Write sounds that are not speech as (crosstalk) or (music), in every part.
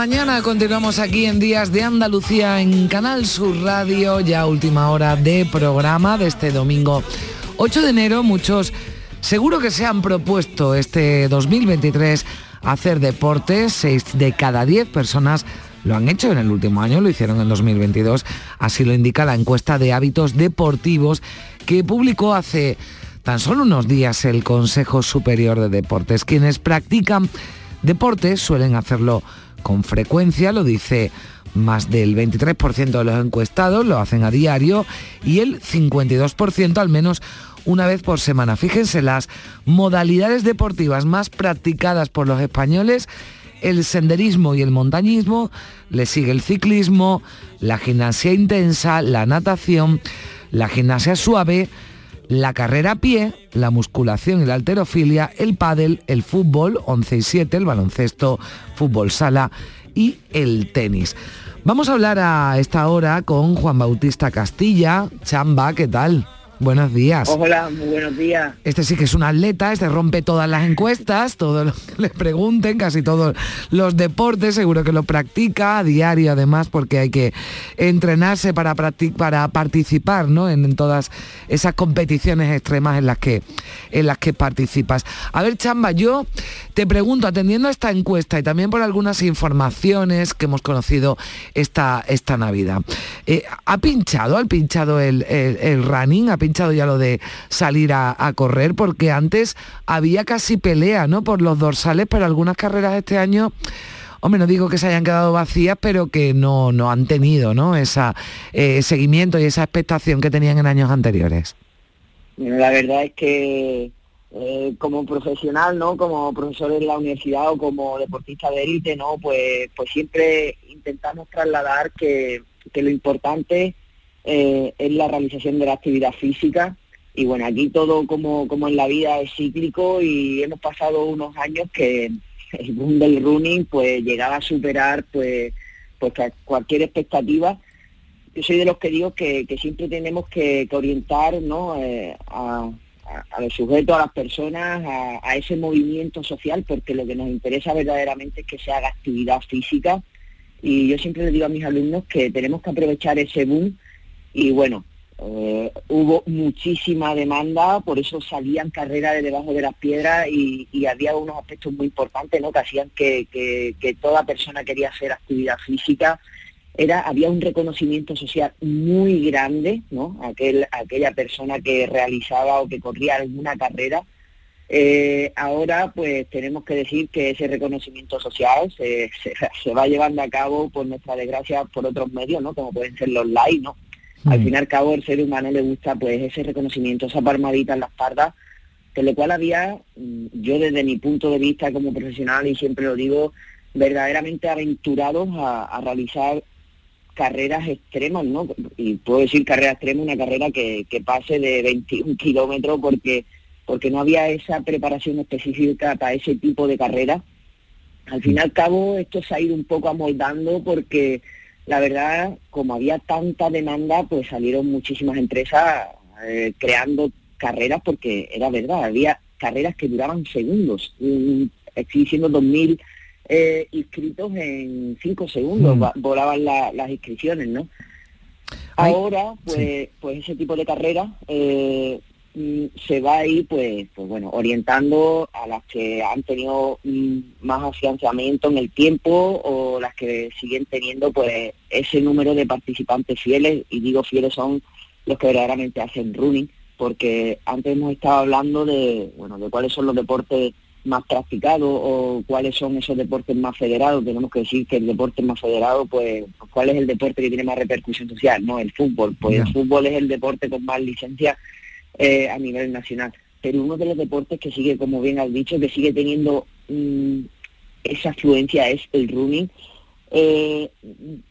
Mañana continuamos aquí en Días de Andalucía en Canal Sur Radio, ya última hora de programa de este domingo 8 de enero. Muchos seguro que se han propuesto este 2023 hacer deportes, 6 de cada 10 personas lo han hecho en el último año, lo hicieron en 2022, así lo indica la encuesta de hábitos deportivos que publicó hace tan solo unos días el Consejo Superior de Deportes. Quienes practican deportes suelen hacerlo con frecuencia, lo dice más del 23% de los encuestados, lo hacen a diario y el 52% al menos una vez por semana. Fíjense las modalidades deportivas más practicadas por los españoles, el senderismo y el montañismo, le sigue el ciclismo, la gimnasia intensa, la natación, la gimnasia suave, la carrera a pie, la musculación y la alterofilia, el pádel, el fútbol 11 y 7, el baloncesto, fútbol sala y el tenis. Vamos a hablar a esta hora con Juan Bautista Castilla. Chamba, ¿qué tal? Buenos días. Hola, muy buenos días. Este sí que es un atleta, este rompe todas las encuestas, todo lo que le pregunten, casi todos los deportes, seguro que lo practica a diario además, porque hay que entrenarse para, para participar ¿no? en, todas esas competiciones extremas en las, que, en las que participas. A ver, Chamba, yo te pregunto, atendiendo a esta encuesta y también por algunas informaciones que hemos conocido esta, esta Navidad, eh, ¿ha pinchado, ha pinchado el, el, running? ¿Ha ya lo de salir a, correr, porque antes había casi pelea, ¿no? Por los dorsales, pero algunas carreras este año hombre, no digo que se hayan quedado vacías, pero que no, no han tenido ¿no? ese eh, seguimiento y esa expectación que tenían en años anteriores. La verdad es que eh, como profesional, ¿no? Como profesor en la universidad o como deportista de élite, ¿no? Pues, pues siempre intentamos trasladar que, que lo importante eh, es la realización de la actividad física. Y bueno, aquí todo como, como en la vida es cíclico y hemos pasado unos años que (laughs) el boom del running pues llegaba a superar pues, pues cualquier expectativa. Yo soy de los que digo que, siempre tenemos que, orientar ¿no? Eh, a, los sujetos, a las personas, a, a, ese movimiento social, porque lo que nos interesa verdaderamente es que se haga actividad física. Y yo siempre le digo a mis alumnos que tenemos que aprovechar ese boom y bueno, eh, hubo muchísima demanda, por eso salían carreras de debajo de las piedras y, había unos aspectos muy importantes ¿no? que hacían que, que, toda persona quería hacer actividad física. Era, había un reconocimiento social muy grande, ¿no? Aquel, aquella persona que realizaba o que corría alguna carrera. Eh, ahora pues tenemos que decir que ese reconocimiento social se, va llevando a cabo, por nuestra desgracia, por otros medios, ¿no? Como pueden ser los likes, ¿no? Al mm. fin y al cabo, el ser humano le gusta pues ese reconocimiento, esa palmadita en la espalda, con lo cual había, mm, yo desde mi punto de vista como profesional, y siempre lo digo, verdaderamente aventurados a, realizar carreras extremas, ¿no? Y puedo decir carrera extrema, una carrera que, pase de 21 kilómetros porque, porque no había esa preparación específica para ese tipo de carrera. Al fin y al cabo, esto se ha ido un poco amoldando porque la verdad, como había tanta demanda, pues salieron muchísimas empresas eh, creando carreras porque era verdad, había carreras que duraban segundos. Estoy diciendo 2.000 eh, inscritos en 5 segundos, mm. volaban las inscripciones, ¿no? Ahora, pues, pues ese tipo de carrera eh, se va a ir, pues, pues bueno, orientando a las que han tenido mm, más afianzamiento en el tiempo o las que siguen teniendo, pues, ese número de participantes fieles. Y digo fieles son los que verdaderamente hacen running, porque antes hemos estado hablando de, bueno, de cuáles son los deportes más practicados o cuáles son esos deportes más federados. Tenemos que decir que el deporte más federado, pues, ¿cuál es el deporte que tiene más repercusión social? No, el fútbol. Pues el fútbol es el deporte con más licencia eh, a nivel nacional. Pero uno de los deportes que sigue, como bien has dicho, que sigue teniendo mm, esa afluencia es el running. Eh,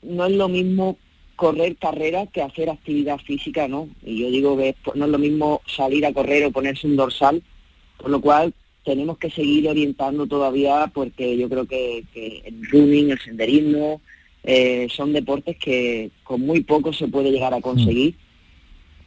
no es lo mismo correr carrera que hacer actividad física, ¿no? Y yo digo que no es lo mismo salir a correr o ponerse un dorsal, por lo cual tenemos que seguir orientando todavía porque yo creo que, el running, el senderismo, eh, son deportes que con muy poco se puede llegar a conseguir.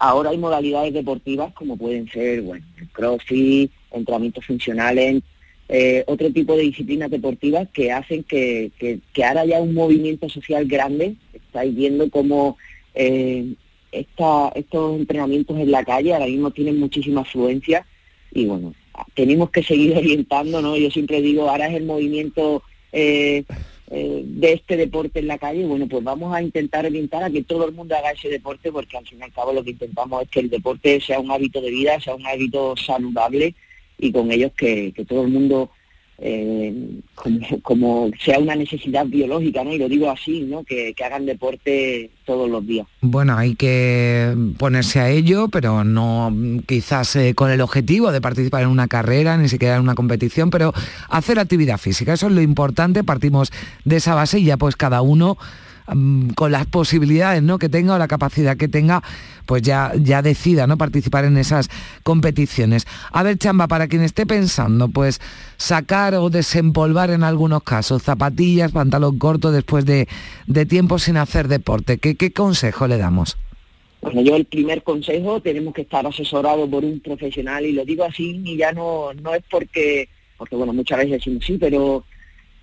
Ahora hay modalidades deportivas como pueden ser, bueno, el crossfit, entrenamientos funcionales, eh, otro tipo de disciplinas deportivas que hacen que, que, ahora haya un movimiento social grande. Estáis viendo cómo eh, estos entrenamientos en la calle ahora mismo tienen muchísima afluencia y bueno, tenemos que seguir (laughs) orientando, ¿no? Yo siempre digo, ahora es el movimiento eh, eh, de este deporte en la calle, bueno, pues vamos a intentar orientar a que todo el mundo haga ese deporte, porque al fin y al cabo lo que intentamos es que el deporte sea un hábito de vida, sea un hábito saludable y con ellos que, que todo el mundo eh, como, sea una necesidad biológica, ¿no? Y lo digo así, ¿no? Que, hagan deporte todos los días. Bueno, hay que ponerse a ello, pero no quizás eh, con el objetivo de participar en una carrera, ni siquiera en una competición, pero hacer actividad física, eso es lo importante, partimos de esa base y ya pues cada uno con las posibilidades ¿no? que tenga o la capacidad que tenga, pues ya, ya decida ¿no? participar en esas competiciones. A ver, Chamba, para quien esté pensando, pues sacar o desempolvar en algunos casos zapatillas, pantalón corto después de, tiempo sin hacer deporte, ¿qué, ¿qué consejo le damos? Bueno, yo el primer consejo, tenemos que estar asesorados por un profesional y lo digo así y ya no, no es porque, porque bueno, muchas veces sí, pero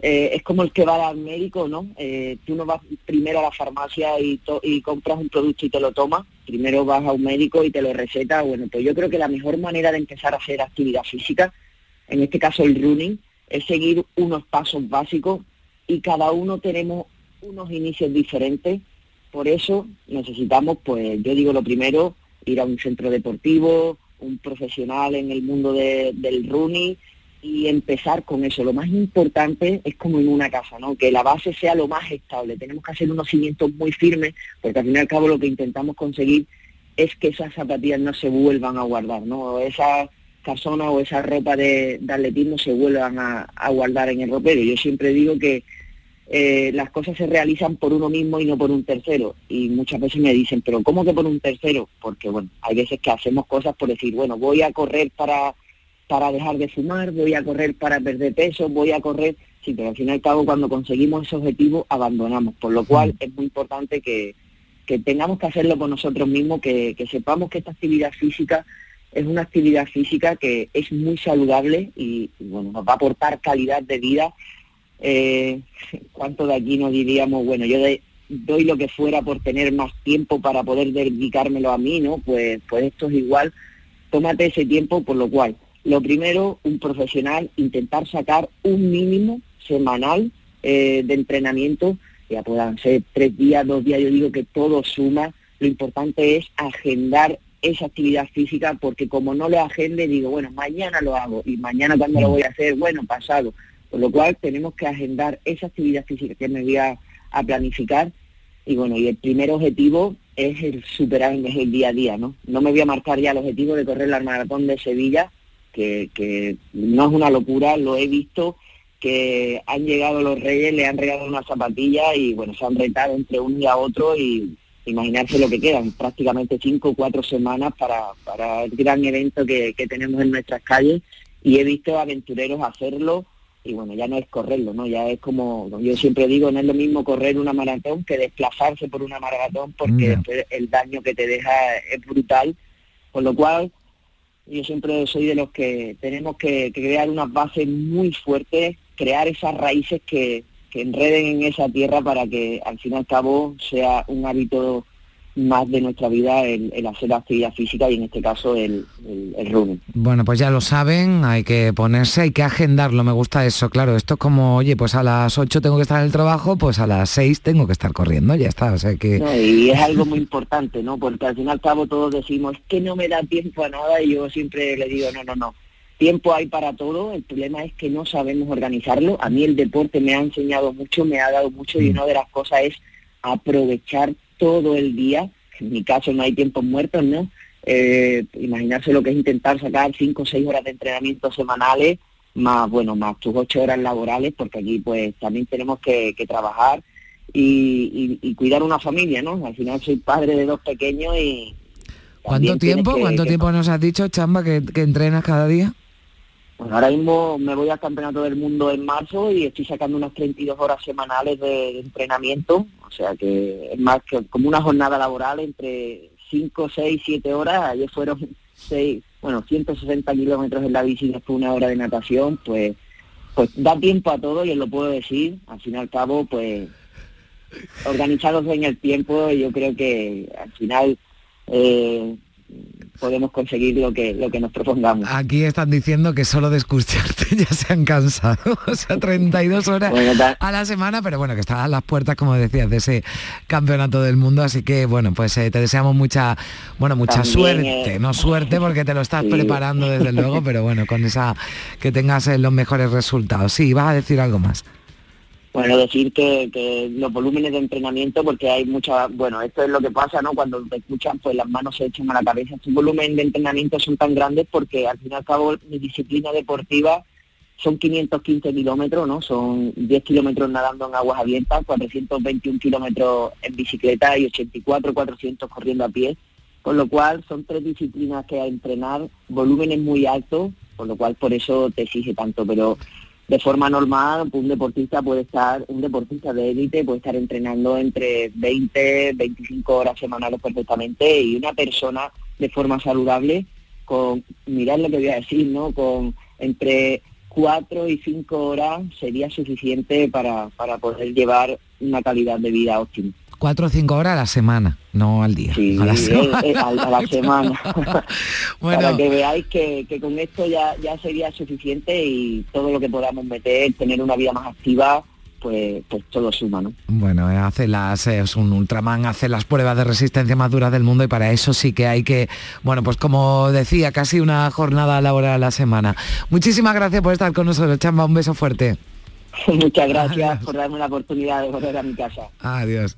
eh, es como el que va al médico, ¿no? Eh, tú no vas primero a la farmacia y, y compras un producto y te lo tomas, primero vas a un médico y te lo receta. Bueno, pues yo creo que la mejor manera de empezar a hacer actividad física, en este caso el running, es seguir unos pasos básicos y cada uno tenemos unos inicios diferentes. Por eso necesitamos, pues yo digo lo primero, ir a un centro deportivo, un profesional en el mundo del running y empezar con eso. Lo más importante es como en una casa, ¿no? Que la base sea lo más estable. Tenemos que hacer unos cimientos muy firmes, porque al fin y al cabo lo que intentamos conseguir es que esas zapatillas no se vuelvan a guardar, ¿no? Esa casona o esa ropa de, atletismo se vuelvan a, guardar en el ropero. Yo siempre digo que eh, las cosas se realizan por uno mismo y no por un tercero. Y muchas veces me dicen, pero ¿cómo que por un tercero? Porque, bueno, hay veces que hacemos cosas por decir, bueno, voy a correr para para dejar de fumar, voy a correr para perder peso, voy a correr, sí, pero al fin y al cabo cuando conseguimos ese objetivo abandonamos, por lo cual es muy importante que, tengamos que hacerlo con nosotros mismos, que, sepamos que esta actividad física es una actividad física que es muy saludable y, bueno, nos va a aportar calidad de vida. Eh, ¿Cuánto de aquí nos diríamos, bueno, yo doy lo que fuera por tener más tiempo para poder dedicármelo a mí, ¿no? Pues, pues esto es igual, tómate ese tiempo, por lo cual lo primero, un profesional, intentar sacar un mínimo semanal eh, de entrenamiento, ya puedan ser tres días, dos días, yo digo que todo suma, lo importante es agendar esa actividad física porque como no lo agende digo, bueno, mañana lo hago y mañana cuando lo voy a hacer, bueno, pasado. Por lo cual tenemos que agendar esa actividad física que me voy a, planificar. Y bueno, y el primer objetivo es el superar es el día a día, ¿no? No me voy a marcar ya el objetivo de correr la maratón de Sevilla, que, no es una locura, lo he visto, que han llegado los reyes, le han regalado una zapatilla y bueno, se han retado entre un y a otro y imaginarse lo que quedan, prácticamente cinco o cuatro semanas para, para el gran evento que, tenemos en nuestras calles y he visto aventureros hacerlo y bueno, ya no es correrlo, ¿no? Ya es como, yo siempre digo, no es lo mismo correr una maratón que desplazarse por una maratón porque después el daño que te deja es brutal, con lo cual yo siempre soy de los que tenemos que, crear unas bases muy fuertes, crear esas raíces que, enreden en esa tierra para que al fin y al cabo sea un hábito más de nuestra vida el, hacer actividad física y en este caso el, el, running. Bueno, pues ya lo saben, hay que ponerse, hay que agendarlo, me gusta eso, claro, esto es como, oye, pues a las 8 tengo que estar en el trabajo, pues a las 6 tengo que estar corriendo, ya está, o sea que... y es algo muy importante, ¿no? Porque al fin y al cabo todos decimos que no me da tiempo a nada y yo siempre le digo, no, no, no, tiempo hay para todo, el problema es que no sabemos organizarlo, a mí el deporte me ha enseñado mucho, me ha dado mucho y mm. una de las cosas es aprovechar todo el día, en mi caso no hay tiempos muertos, ¿no? Eh, imaginarse lo que es intentar sacar cinco o seis horas de entrenamiento semanales, más, bueno, más tus ocho horas laborales, porque aquí pues también tenemos que, trabajar y, cuidar una familia, ¿no? Al final soy padre de dos pequeños y... ¿Cuánto tiempo, cuánto tiempo nos has dicho, Chamba, que, que entrenas cada día? Pues ahora mismo me voy al Campeonato del Mundo en marzo y estoy sacando unas 32 horas semanales de, entrenamiento, o sea que es más que como una jornada laboral entre 5, 6, 7 horas, ayer fueron 6, bueno, 160 kilómetros en la bici después una hora de natación, pues pues da tiempo a todo y os lo puedo decir, al fin y al cabo, pues organizados en el tiempo, yo creo que al final eh, podemos conseguir lo que lo que nos propongamos. Aquí están diciendo que solo de escucharte (laughs) ya se han cansado, (laughs) o sea, 32 horas a la semana, pero bueno, que están a las puertas, como decías, de ese campeonato del mundo, así que bueno, pues eh, te deseamos mucha, bueno, mucha suerte, eh, no suerte porque te lo estás preparando desde luego, pero bueno, con esa que tengas eh, los mejores resultados. Sí, vas a decir algo más. Bueno, decir que, los volúmenes de entrenamiento, porque hay mucha, bueno, esto es lo que pasa, ¿no? Cuando te escuchan, pues las manos se echan a la cabeza. Estos volúmenes de entrenamiento son tan grandes porque al fin y al cabo mi disciplina deportiva son 515 kilómetros, ¿no? Son 10 kilómetros nadando en aguas abiertas, 421 kilómetros en bicicleta y 84, 400 corriendo a pie. Con lo cual son tres disciplinas que a entrenar, volúmenes muy altos, con lo cual por eso te exige tanto. Pero de forma normal, un deportista puede estar, un deportista de élite puede estar entrenando entre 20, 25 horas semanales perfectamente y una persona de forma saludable con, mirad lo que voy a decir, ¿no? Con entre 4 y 5 horas sería suficiente para, para poder llevar una calidad de vida óptima cuatro o cinco horas a la semana, no al día. a la semana. Para que veáis que, con esto ya, ya sería suficiente y todo lo que podamos meter, tener una vida más activa, pues, pues todo suma, ¿no? Bueno, eh, hace las, eh, es un Ultraman, hace las pruebas de resistencia más duras del mundo y para eso sí que hay que, bueno, pues como decía, casi una jornada laboral a la semana. Muchísimas gracias por estar con nosotros, Chamba, un beso fuerte. (laughs) Muchas gracias por darme la oportunidad de volver a mi casa. Adiós.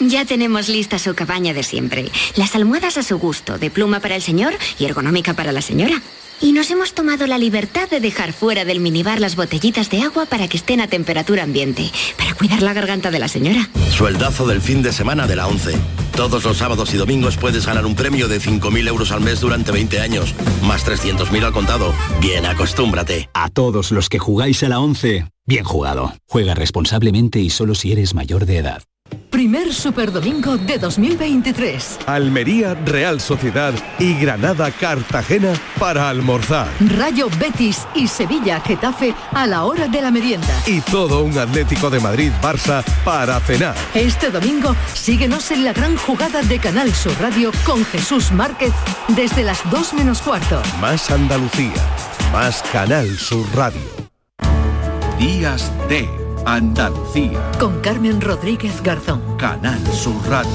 Ya tenemos lista su cabaña de siempre. Las almohadas a su gusto, de pluma para el señor y ergonómica para la señora. Y nos hemos tomado la libertad de dejar fuera del minibar las botellitas de agua para que estén a temperatura ambiente, para cuidar la garganta de la señora. Sueldazo del fin de semana de la 11. Todos los sábados y domingos puedes ganar un premio de 5.000 euros al mes durante 20 años, más 300.000 al contado. Bien, acostúmbrate. A todos los que jugáis a la 11, bien jugado. Juega responsablemente y solo si eres mayor de edad. Primer Superdomingo de 2023. Almería, Real Sociedad y Granada, Cartagena para almorzar. Rayo Betis y Sevilla, Getafe a la hora de la merienda. Y todo un Atlético de Madrid, Barça para cenar. Este domingo síguenos en la gran jugada de Canal Sur Radio con Jesús Márquez desde las 2 menos cuarto. Más Andalucía, más Canal Sur Radio. Días de Andalucía. Con Carmen Rodríguez Garzón. Canal Sur Radio.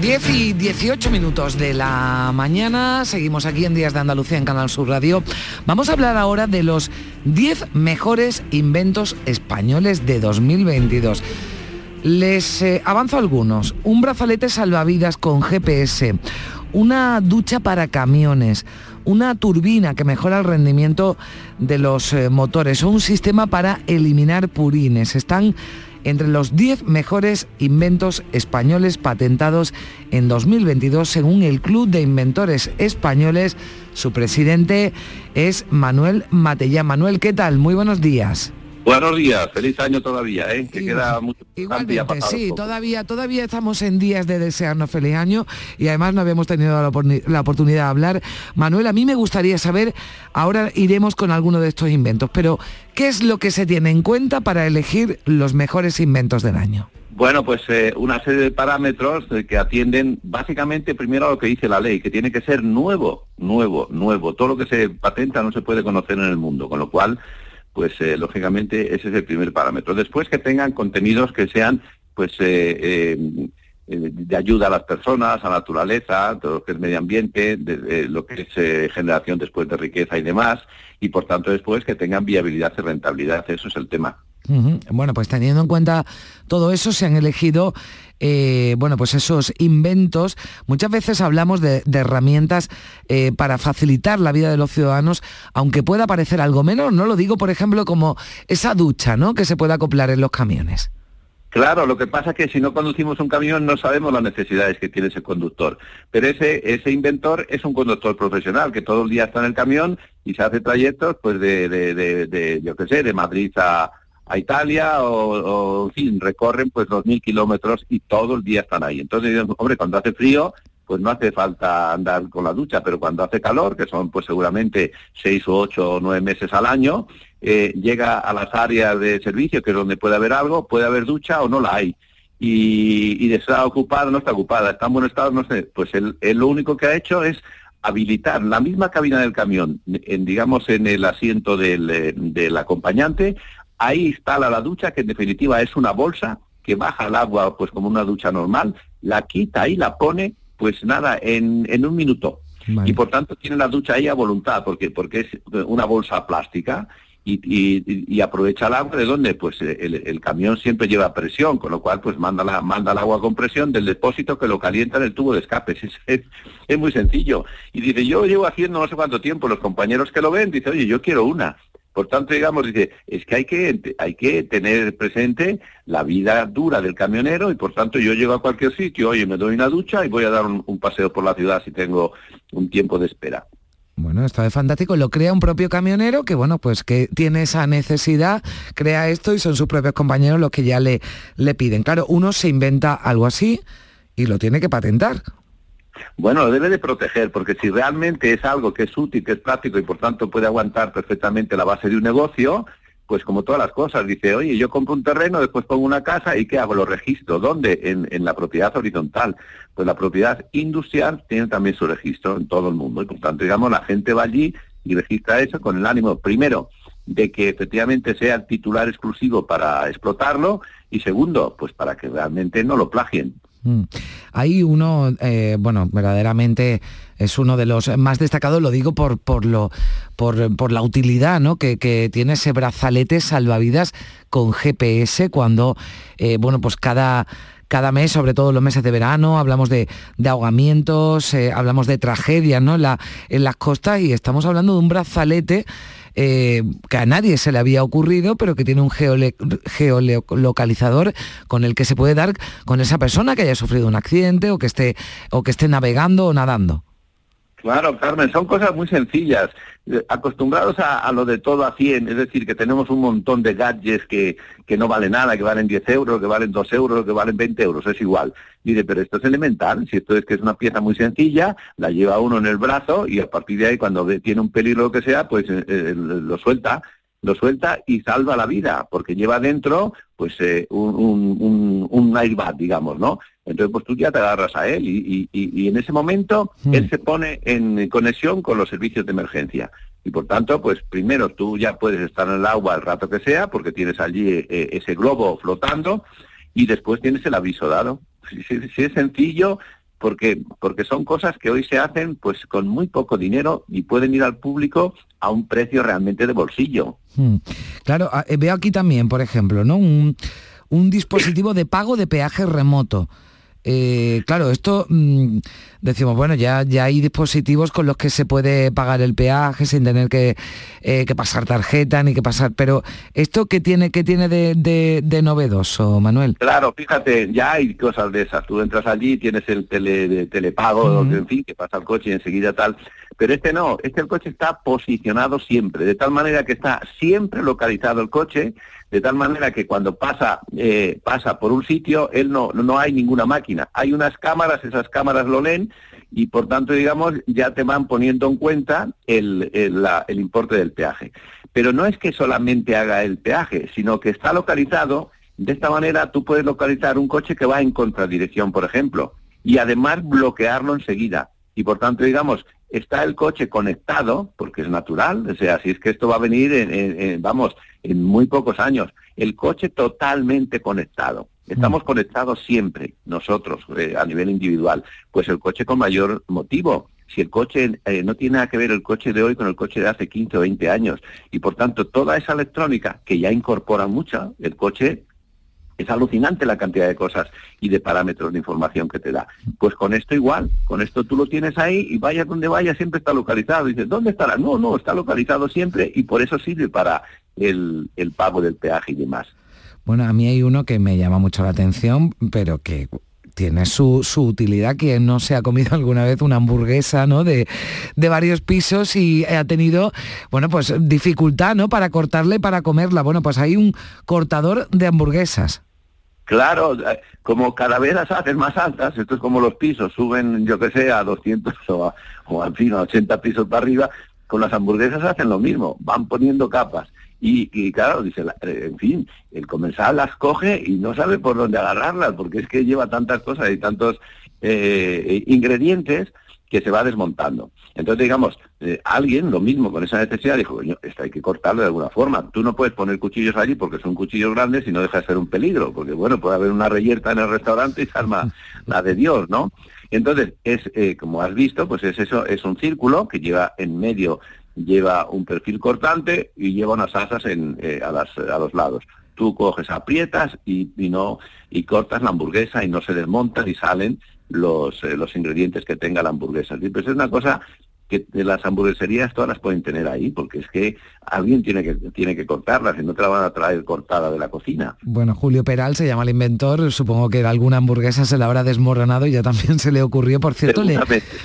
Diez y 18 minutos de la mañana, seguimos aquí en Días de Andalucía en Canal Sur Radio. Vamos a hablar ahora de los 10 mejores inventos españoles de 2022. Les eh, avanzo algunos. Un brazalete salvavidas con GPS, una ducha para camiones, una turbina que mejora el rendimiento de los eh, motores o un sistema para eliminar purines. Están entre los 10 mejores inventos españoles patentados en 2022 según el Club de Inventores Españoles. Su presidente es Manuel Matellán. Manuel, ¿qué tal? Muy buenos días. Buenos días, feliz año todavía, ¿eh? Que queda mucho Igualmente, sí, todavía, todavía estamos en días de desearnos feliz año y además no habíamos tenido la, la, oportunidad de hablar. Manuel, a mí me gustaría saber, ahora iremos con alguno de estos inventos, pero ¿qué es lo que se tiene en cuenta para elegir los mejores inventos del año? Bueno, pues eh, una serie de parámetros eh, que atienden básicamente primero a lo que dice la ley, que tiene que ser nuevo, nuevo, nuevo. Todo lo que se patenta no se puede conocer en el mundo, con lo cual pues eh, lógicamente ese es el primer parámetro. Después que tengan contenidos que sean pues eh, eh, de ayuda a las personas, a la naturaleza, todo lo que es medio ambiente, de, lo que es generación después de riqueza y demás, y por tanto después que tengan viabilidad y rentabilidad, eso es el tema. Bueno, pues teniendo en cuenta todo eso, se han elegido eh, bueno, pues esos inventos. Muchas veces hablamos de, herramientas eh, para facilitar la vida de los ciudadanos, aunque pueda parecer algo menos, no lo digo, por ejemplo, como esa ducha, ¿no? Que se puede acoplar en los camiones. Claro, lo que pasa es que si no conducimos un camión no sabemos las necesidades que tiene ese conductor. Pero ese, ese inventor es un conductor profesional que todo el día está en el camión y se hace trayectos, pues de, de, de yo qué sé, de Madrid a, a Italia o, en fin, recorren pues dos mil kilómetros y todo el día están ahí. Entonces, hombre, cuando hace frío, pues no hace falta andar con la ducha, pero cuando hace calor, que son pues seguramente seis o ocho o nueve meses al año, eh, llega a las áreas de servicio, que es donde puede haber algo, puede haber ducha o no la hay. Y, y está ocupada, no está ocupada, está en buen estado, no sé. Pues él, lo único que ha hecho es habilitar la misma cabina del camión, en, digamos en el asiento del, eh, del acompañante, ahí instala la ducha, que en definitiva es una bolsa que baja el agua pues como una ducha normal, la quita y la pone, pues nada, en, en un minuto. Y por tanto tiene la ducha ahí a voluntad, porque, porque es una bolsa plástica y, y, aprovecha el agua de donde pues el, camión siempre lleva presión, con lo cual pues manda, la, manda el agua con presión del depósito que lo calienta en el tubo de escape. Es, es, muy sencillo. Y dice, yo llevo haciendo no sé cuánto tiempo, los compañeros que lo ven, dice, oye, yo quiero una. Por tanto, digamos, dice, es que hay que, hay que tener presente la vida dura del camionero y por tanto yo llego a cualquier sitio, oye, me doy una ducha y voy a dar un, paseo por la ciudad si tengo un tiempo de espera. Bueno, está de fantástico. Lo crea un propio camionero que, bueno, pues que tiene esa necesidad, crea esto y son sus propios compañeros los que ya le, le piden. Claro, uno se inventa algo así y lo tiene que patentar. Bueno, lo debe de proteger, porque si realmente es algo que es útil, que es práctico y por tanto puede aguantar perfectamente la base de un negocio, pues como todas las cosas, dice, oye, yo compro un terreno, después pongo una casa y ¿qué hago? Lo registro. ¿Dónde? En, en la propiedad horizontal. Pues la propiedad industrial tiene también su registro en todo el mundo y por tanto, digamos, la gente va allí y registra eso con el ánimo, primero, de que efectivamente sea el titular exclusivo para explotarlo y segundo, pues para que realmente no lo plagien. Mm. Hay uno, eh, bueno, verdaderamente es uno de los más destacados, lo digo por, por, lo, por, la utilidad ¿no? que, tiene ese brazalete salvavidas con GPS cuando, eh, bueno, pues cada, cada mes, sobre todo los meses de verano, hablamos de, ahogamientos, eh, hablamos de tragedias ¿no? en, en las costas y estamos hablando de un brazalete eh, que a nadie se le había ocurrido, pero que tiene un geolocalizador con el que se puede dar con esa persona que haya sufrido un accidente o que esté, o que esté navegando o nadando. Claro, Carmen, son cosas muy sencillas. Eh, acostumbrados a, lo de todo a 100, es decir, que tenemos un montón de gadgets que, que no valen nada, que valen 10 euros, que valen 2 euros, que valen 20 euros, es igual. Dice, pero esto es elemental, si esto es que es una pieza muy sencilla, la lleva uno en el brazo y a partir de ahí cuando tiene un peligro o lo que sea, pues eh, eh, lo suelta lo suelta y salva la vida, porque lleva dentro pues eh, un, un, digamos, ¿no? Entonces, pues tú ya te agarras a él y, y, y en ese momento hmm. él se pone en conexión con los servicios de emergencia. Y por tanto, pues primero tú ya puedes estar en el agua el rato que sea, porque tienes allí eh, ese globo flotando, y después tienes el aviso dado. si es sencillo, porque, porque son cosas que hoy se hacen pues con muy poco dinero y pueden ir al público a un precio realmente de bolsillo. Hmm. Claro, ah, eh, veo aquí también, por ejemplo, ¿no? Un, dispositivo de pago de peaje remoto. Eh, claro, esto mm, decimos, bueno, ya, ya hay dispositivos con los que se puede pagar el peaje sin tener que, eh, que pasar tarjeta ni que pasar, pero ¿esto qué tiene, qué tiene de, de, novedoso, Manuel? Claro, fíjate, ya hay cosas de esas. Tú entras allí, tienes el tele, de telepago, en fin, que pasa el coche y enseguida tal. Pero este no, este el coche está posicionado siempre, de tal manera que está siempre localizado el coche, de tal manera que cuando pasa, eh, pasa por un sitio, él no, no hay ninguna máquina. Hay unas cámaras, esas cámaras lo leen y por tanto, digamos, ya te van poniendo en cuenta el, el importe del peaje. Pero no es que solamente haga el peaje, sino que está localizado, de esta manera tú puedes localizar un coche que va en contradirección, por ejemplo, y además bloquearlo enseguida. Y por tanto, digamos, está el coche conectado, porque es natural, o sea, si es que esto va a venir, en, vamos, en muy pocos años, el coche totalmente conectado. Estamos mm. conectados siempre, nosotros, eh, a nivel individual, pues el coche con mayor motivo. Si el coche eh, no tiene nada que ver el coche de hoy con el coche de hace 15 o 20 años, y por tanto toda esa electrónica que ya incorpora mucha, el coche es alucinante la cantidad de cosas y de parámetros de información que te da. Pues con esto igual, con esto tú lo tienes ahí y vaya donde vaya siempre está localizado. dices, ¿dónde estará? No, no, está localizado siempre y por eso sirve para el, el pago del peaje y demás. Bueno, a mí hay uno que me llama mucho la atención, pero que tiene su, su, utilidad. Quien no se ha comido (laughs) alguna vez una hamburguesa ¿no? de, de, varios pisos y ha tenido, bueno, pues dificultad ¿no? para cortarle, para comerla. Bueno, pues hay un cortador de hamburguesas. Claro, eh, como cada vez las hacen más altas, esto es como los pisos, suben, yo que sé, a 200 o, a, o en fin, a 80 pisos para arriba, con las hamburguesas hacen lo mismo, van poniendo capas. Y, claro, dice, eh, en fin, el comensal las coge y no sabe por dónde agarrarlas, porque es que lleva tantas cosas y tantos eh, ingredientes que se va desmontando. Entonces, digamos, eh, alguien, lo mismo con esa necesidad, dijo, esto hay que cortarlo de alguna forma. Tú no puedes poner cuchillos allí porque son cuchillos grandes y no deja de ser un peligro, porque bueno, puede haber una reyerta en el restaurante y se arma la de Dios, ¿no? Entonces, es, eh, como has visto, pues es eso, es un círculo que lleva en medio, lleva un perfil cortante y lleva unas asas en, eh, a, las, a los lados tú coges, aprietas y, y, no y cortas la hamburguesa y no se desmontan y salen los, eh, los ingredientes que tenga la hamburguesa. Pues es una cosa que de las hamburgueserías todas las pueden tener ahí, porque es que alguien tiene que, tiene que cortarlas y no te la van a traer cortada de la cocina. Bueno, Julio Peral se llama el inventor, supongo que alguna hamburguesa se la habrá desmoronado y ya también se le ocurrió, por cierto, le,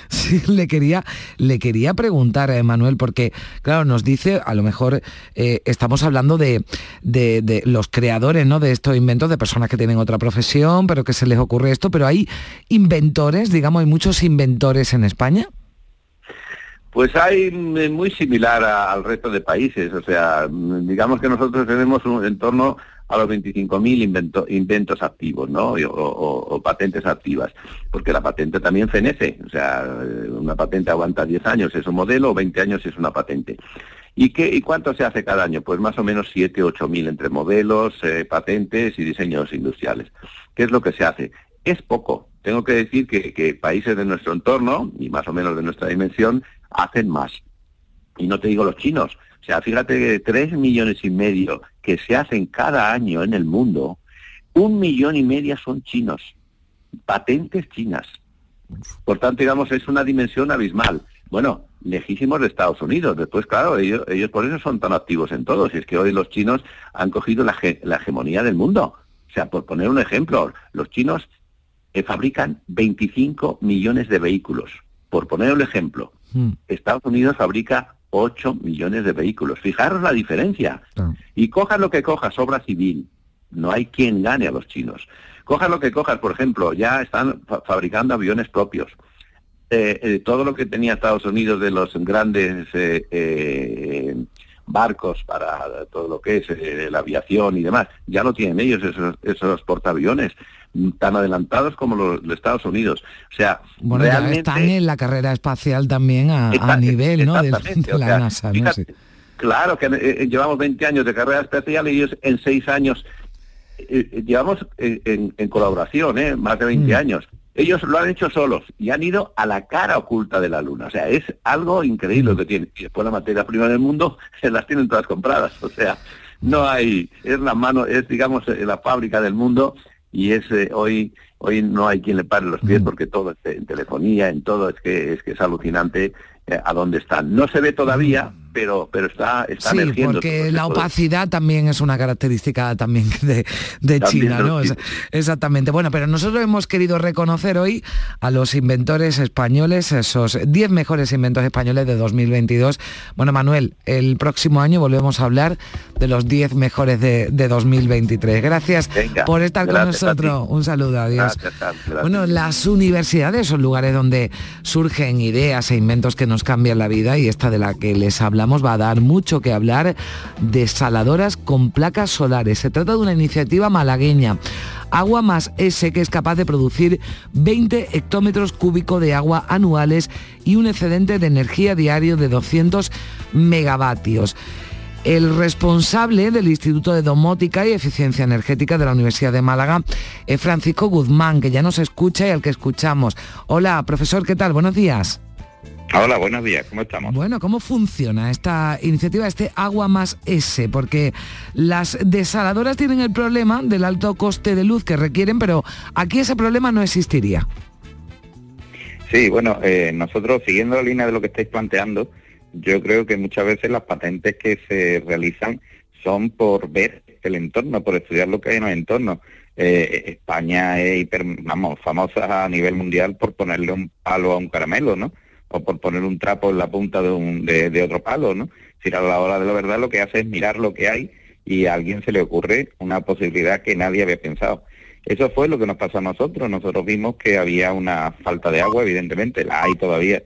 (laughs) le, quería, le quería preguntar a Emanuel, porque claro, nos dice, a lo mejor eh, estamos hablando de, de, de, los creadores ¿no? de estos inventos, de personas que tienen otra profesión, pero que se les ocurre esto, pero hay inventores, digamos, hay muchos inventores en España. Pues hay mm, muy similar al resto de países, o sea, mm, digamos que nosotros tenemos un, en torno a los 25.000 invento, inventos activos, ¿no? O, patentes activas, porque la patente también fenece, o sea, eh, una patente aguanta 10 años, es un modelo, o 20 años es una patente. ¿Y, qué, ¿Y cuánto se hace cada año? Pues más o menos 7, 8 mil entre modelos, eh, patentes y diseños industriales. ¿Qué es lo que se hace? Es poco. Tengo que decir que países de nuestro entorno, y más o menos de nuestra dimensión, hacen más. Y no te digo los chinos. O sea, fíjate que tres millones y medio que se hacen cada año en el mundo, un millón y medio son chinos, patentes chinas. Por tanto, digamos, es una dimensión abismal. Bueno, lejísimos de Estados Unidos. Después, claro, ellos, ellos por eso son tan activos en todo. Si es que hoy los chinos han cogido la, la hegemonía del mundo. O sea, por poner un ejemplo, los chinos eh, fabrican 25 millones de vehículos. Por poner un ejemplo, Hmm. Estados Unidos fabrica 8 millones de vehículos. Fijaros la diferencia. Y cojas lo que cojas, obra civil. No hay quien gane a los chinos. Cojas lo que cojas, por ejemplo, ya están fabricando aviones propios. Eh, eh, todo lo que tenía Estados Unidos de los grandes eh, barcos para todo lo que es la aviación y demás, ya lo tienen ellos, esos, esos portaaviones tan adelantados como los, Estados Unidos. O sea, realmente... están en la carrera espacial también a, nivel ¿no? (laughs) de, la NASA. claro que eh, eh, llevamos 20 años de carrera espacial y ellos en 6 años eh, llevamos en, colaboración, más de 20 mm. años. Ellos lo han hecho solos y han ido a la cara oculta de la Luna. O sea, es algo increíble lo que tienen. Y después la materia prima del mundo (laughs) se las tienen todas compradas. O sea, no hay, es la mano, es digamos la fábrica del mundo y es eh, hoy hoy no hay quien le pare los pies porque todo es en telefonía, en todo, es que es que es alucinante eh, a dónde están. No se ve todavía, pero, pero está, está sí, porque la opacidad también es una característica también (laughs) de, China, ¿no? Exactamente. Bueno, pero nosotros hemos querido reconocer hoy a los inventores españoles, esos 10 mejores inventos españoles de 2022. Bueno, Manuel, el próximo año volvemos a hablar de los 10 mejores de, 2023. Gracias por estar con nosotros. Un saludo, adiós. Bueno, las universidades son lugares donde surgen ideas e inventos que nos cambian la vida y esta de la que les habla va a dar mucho que hablar, desaladoras con placas solares. Se trata de una iniciativa malagueña. Agua más S que es capaz de producir 20 hectómetros cúbicos de agua anuales y un excedente de energía diario de 200 megavatios. El responsable del Instituto de Domótica y Eficiencia Energética de la Universidad de Málaga es Francisco Guzmán, que ya nos escucha y al que escuchamos. Hola, profesor, ¿qué tal? Buenos días. Hola, buenos días, ¿cómo estamos? Bueno, ¿cómo funciona esta iniciativa, este Agua más S? Porque las desaladoras tienen el problema del alto coste de luz que requieren, pero aquí ese problema no existiría. Sí, bueno, eh, nosotros siguiendo la línea de lo que estáis planteando, yo creo que muchas veces las patentes que se realizan son por ver el entorno, por estudiar lo que hay en el entorno. Eh, España es hiper, vamos, famosa a nivel mundial por ponerle un palo a un caramelo, ¿no? O por poner un trapo en la punta de, un, de, otro palo, ¿no? Si a la hora de la verdad lo que hace es mirar lo que hay y a alguien se le ocurre una posibilidad que nadie había pensado. Eso fue lo que nos pasó a nosotros. Nosotros vimos que había una falta de agua, evidentemente, la hay todavía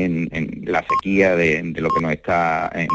en, la sequía de, lo que nos está en,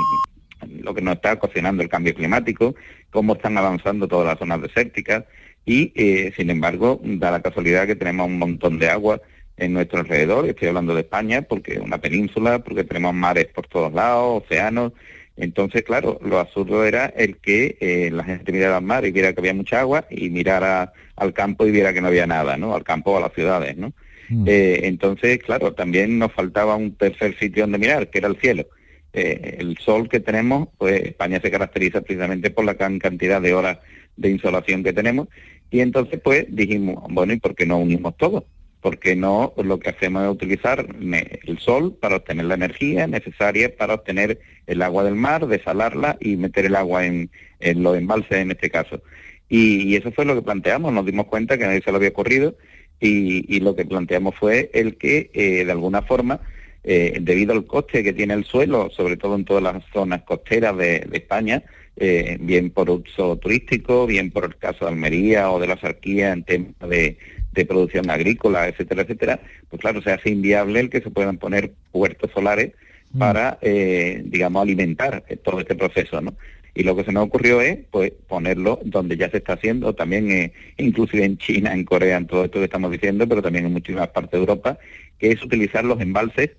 lo que nos está cocinando el cambio climático, cómo están avanzando todas las zonas desérticas y, eh, sin embargo, da la casualidad que tenemos un montón de agua en nuestro alrededor, estoy hablando de España, porque es una península, porque tenemos mares por todos lados, océanos, entonces, claro, lo absurdo era el que eh, la gente mirara al mar y viera que había mucha agua y mirara al campo y viera que no había nada, ¿no? Al campo o a las ciudades, ¿no? Mm. Eh, entonces, claro, también nos faltaba un tercer sitio donde mirar, que era el cielo. Eh, el sol que tenemos, pues España se caracteriza precisamente por la gran cantidad de horas de insolación que tenemos y entonces pues dijimos, bueno, ¿y por qué no unimos todo? Porque no lo que hacemos es utilizar el sol para obtener la energía necesaria para obtener el agua del mar, desalarla y meter el agua en, los embalses en este caso. Y, eso fue lo que planteamos, nos dimos cuenta que nadie se lo había ocurrido y, lo que planteamos fue el que eh, de alguna forma, eh, debido al coste que tiene el suelo, sobre todo en todas las zonas costeras de, España, eh, bien por uso turístico, bien por el caso de Almería o de la Sarquía en temas de de producción agrícola, etcétera, etcétera, pues claro, se hace inviable el que se puedan poner puertos solares mm. para, eh, digamos, alimentar todo este proceso, ¿no? Y lo que se nos ocurrió es, pues, ponerlo donde ya se está haciendo, también eh, inclusive en China, en Corea, en todo esto que estamos diciendo, pero también en muchísimas partes de Europa, que es utilizar los embalses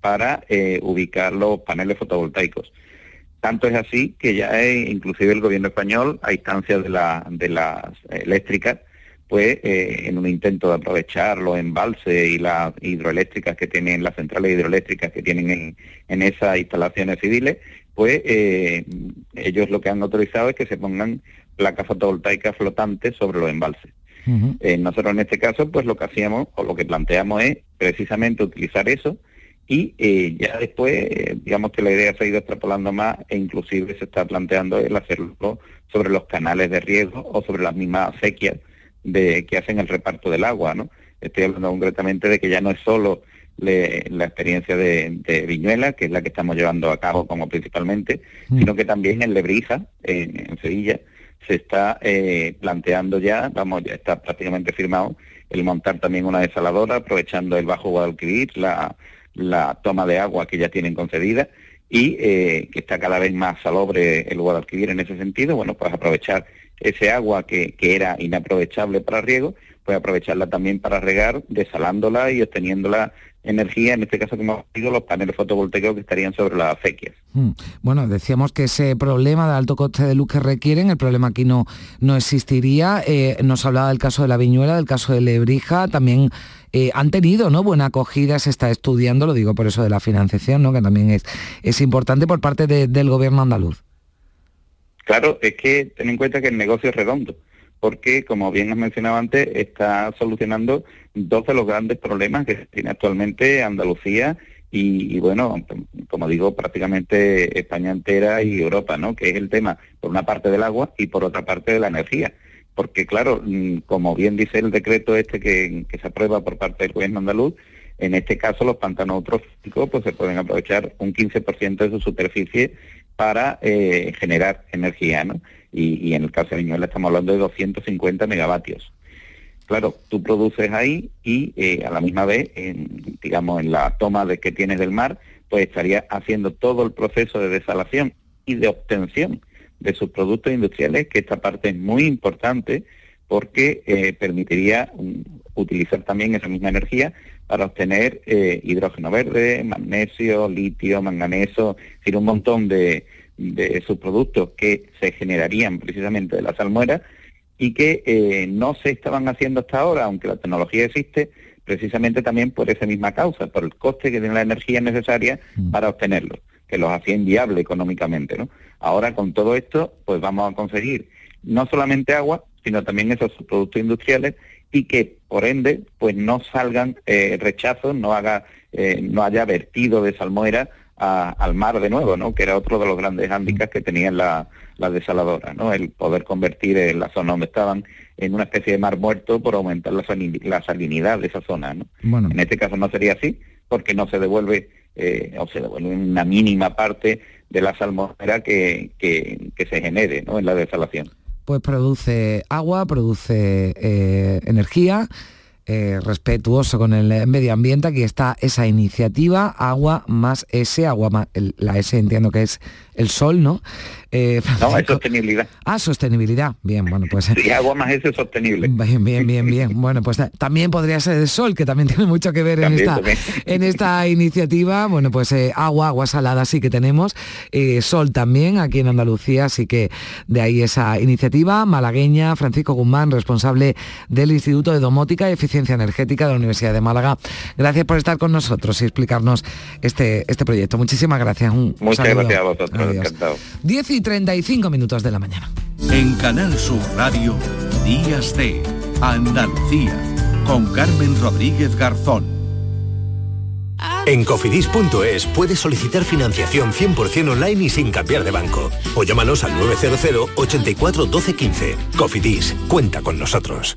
para eh, ubicar los paneles fotovoltaicos. Tanto es así que ya inclusive el gobierno español, a instancias de, la, de las eléctricas, pues eh, en un intento de aprovechar los embalses y las hidroeléctricas que tienen, las centrales hidroeléctricas que tienen en, en esas instalaciones civiles, pues eh, ellos lo que han autorizado es que se pongan placas fotovoltaicas flotantes sobre los embalses. Eh, nosotros en este caso, pues lo que hacíamos o lo que planteamos es precisamente utilizar eso y ya después, digamos que la idea se ha ido extrapolando más e inclusive se está planteando el hacerlo sobre los canales de riego o sobre las mismas acequias de que hacen el reparto del agua, ¿no? Estoy hablando concretamente de que ya no es solo la experiencia de, Viñuela, que es la que estamos llevando a cabo como principalmente, mm. sino que también en Lebrija, en, Sevilla, se está eh, planteando ya, vamos, ya está prácticamente firmado, el montar también una desaladora, aprovechando el Bajo Guadalquivir, la, la toma de agua que ya tienen concedida, y eh, que está cada vez más salobre el Guadalquivir en ese sentido, bueno, pues aprovechar ese agua que, que era inaprovechable para riego, pues aprovecharla también para regar, desalándola y obteniendo la energía, en este caso como hemos dicho, los paneles fotovoltaicos que estarían sobre las acequias. Hmm. Bueno, decíamos que ese problema de alto coste de luz que requieren, el problema aquí no, no existiría. Eh, nos hablaba del caso de la Viñuela, del caso de Lebrija, también eh, han tenido ¿no? buena acogida, se está estudiando, lo digo por eso de la financiación, ¿no? que también es, es importante por parte del gobierno andaluz. Claro, es que ten en cuenta que el negocio es redondo. porque, como bien has mencionado antes, está solucionando dos de los grandes problemas que tiene actualmente Andalucía y, bueno, como digo, prácticamente España entera y Europa, ¿no? Que es el tema, por una parte del agua y por otra parte de la energía. Porque claro, mm, como bien dice el decreto este que, se aprueba por parte del gobierno andaluz, en este caso los pantanos eutróficos pues se pueden aprovechar un 15% de su superficie para eh, generar energía, ¿no? Y, en el caso de Viñuela estamos hablando de 250 megavatios. Claro, tú produces ahí y eh, a la misma vez, en, digamos, en la toma de que tienes del mar, pues estaría haciendo todo el proceso de desalación y de obtención de sus productos industriales, que esta parte es muy importante porque eh, permitiría mm, utilizar también esa misma energía para obtener eh, hidrógeno verde, magnesio, litio, manganeso, es decir, un montón de, de subproductos que se generarían precisamente de la salmuera y que eh, no se estaban haciendo hasta ahora, aunque la tecnología existe, precisamente también por esa misma causa, por el coste que tiene la energía necesaria mm. para obtenerlo, que los hacía inviable económicamente. ¿no? Ahora con todo esto, pues vamos a conseguir no solamente agua, sino también esos productos industriales y que por ende pues no salgan eh, rechazos, no haga, eh, no haya vertido de salmuera al mar de nuevo, ¿no? que era otro de los grandes hándicaps que tenían la, la desaladora, ¿no? el poder convertir en la zona donde estaban en una especie de mar muerto por aumentar la, salinidad de esa zona. ¿no? Bueno. En este caso no sería así, porque no se devuelve eh, o se devuelve una mínima parte de la salmonera que, que, que se genere ¿no? en la desalación. Pues produce agua, produce eh, energía, eh, respetuoso con el medio ambiente. Aquí está esa iniciativa, agua más S, agua más, la S entiendo que es el sol, ¿no? Eh, no, es sostenibilidad. Ah, sostenibilidad. Bien, bueno, pues... Sí, agua más S sostenible. Bien, bien, bien, bien. (laughs) Bueno, pues también podría ser el sol, que también tiene mucho que ver en, esta, en esta iniciativa. Bueno, pues eh, agua, agua salada sí que tenemos. sol también aquí en Andalucía, así que de ahí esa iniciativa. Malagueña, Francisco Guzmán, responsable del Instituto de Domótica y Eficiencia Energética de la Universidad de Málaga. Gracias por estar con nosotros y explicarnos este, este proyecto. Muchísimas gracias. Muchas gracias a vosotros. 10 y 35 minutos de la mañana. En Canal Sur Radio, Días de Andalucía, con Carmen Rodríguez Garzón. En cofidis.es puedes solicitar financiación 100% online y sin cambiar de banco. O llámanos al 900 84 12 15. Cofidis, cuenta con nosotros.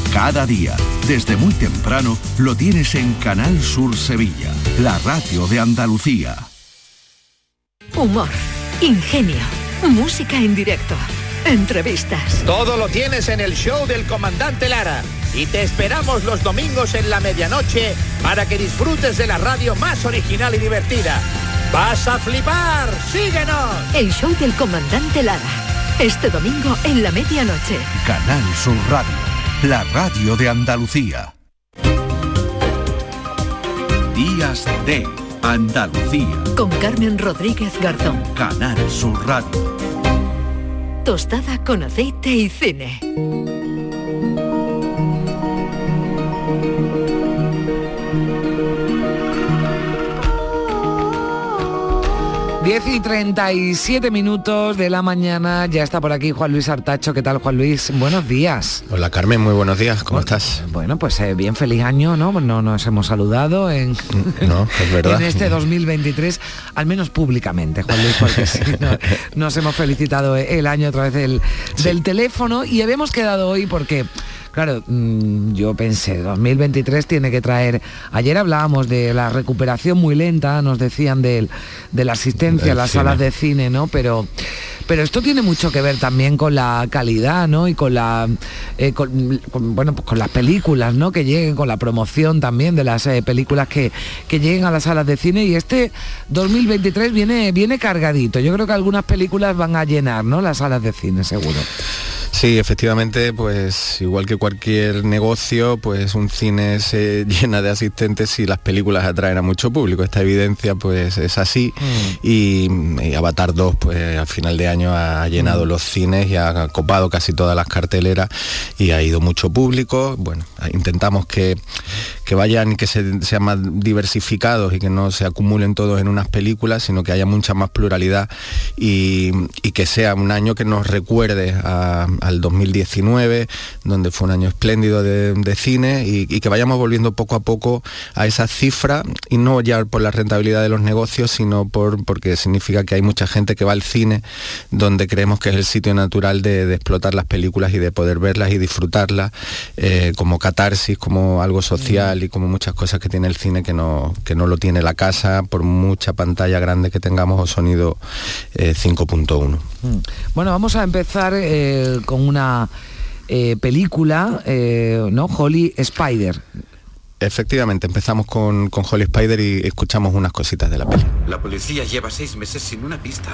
cada día, desde muy temprano, lo tienes en Canal Sur Sevilla, la radio de Andalucía. Humor, ingenio, música en directo, entrevistas. Todo lo tienes en el show del comandante Lara. Y te esperamos los domingos en la medianoche para que disfrutes de la radio más original y divertida. ¡Vas a flipar! ¡Síguenos! El show del comandante Lara. Este domingo en la medianoche. Canal Sur Radio la radio de Andalucía. Días de Andalucía. Con Carmen Rodríguez Garzón. Canal Sur Radio. Tostada con aceite y cine. 10 y 37 minutos de la mañana, ya está por aquí Juan Luis Artacho. ¿Qué tal, Juan Luis? Buenos días. Hola, Carmen, muy buenos días. ¿Cómo estás? Bueno, pues eh, bien feliz año, ¿no? No nos hemos saludado en, no, es verdad. en este 2023, al menos públicamente, Juan Luis, porque sí, nos hemos felicitado el año a través del, del teléfono y habíamos quedado hoy porque claro, mm, yo pensé, 2023 tiene que traer, ayer hablábamos de la recuperación muy lenta, nos decían de, de la asistencia a las salas de cine, ¿no? Pero pero esto tiene mucho que ver también con la calidad, ¿no? Y con la, eh, bueno, pues con las películas, ¿no? Que lleguen, con la promoción también de las eh, películas que, que lleguen a las salas de cine. Y este 2023 viene, viene cargadito. Yo creo que algunas películas van a llenar, ¿no? Las salas de cine, seguro. Sí, efectivamente, pues igual que cualquier negocio, pues un cine se (laughs) llena de asistentes y las películas atraen a mucho público. Esta evidencia pues es así mm. y, Avatar 2 pues al final de año ha llenado mm. los cines y ha copado casi todas las carteleras y ha ido mucho público. Bueno, intentamos que, que vayan y que se, sean más diversificados y que no se acumulen todos en unas películas, sino que haya mucha más pluralidad y, y que sea un año que nos recuerde a al 2019, donde fue un año espléndido de, cine y, que vayamos volviendo poco a poco a esa cifra y no ya por la rentabilidad de los negocios, sino por, porque significa que hay mucha gente que va al cine donde creemos que es el sitio natural de, explotar las películas y de poder verlas y disfrutarlas eh, como catarsis, como algo social y como muchas cosas que tiene el cine que no, que no lo tiene la casa por mucha pantalla grande que tengamos o sonido 5.1. Eh, mm. Bueno, vamos a empezar eh, con una eh, película, eh, ¿no? Holly Spider. Efectivamente, empezamos con, con Holly Spider y escuchamos unas cositas de la peli. La policía lleva seis meses sin una pista.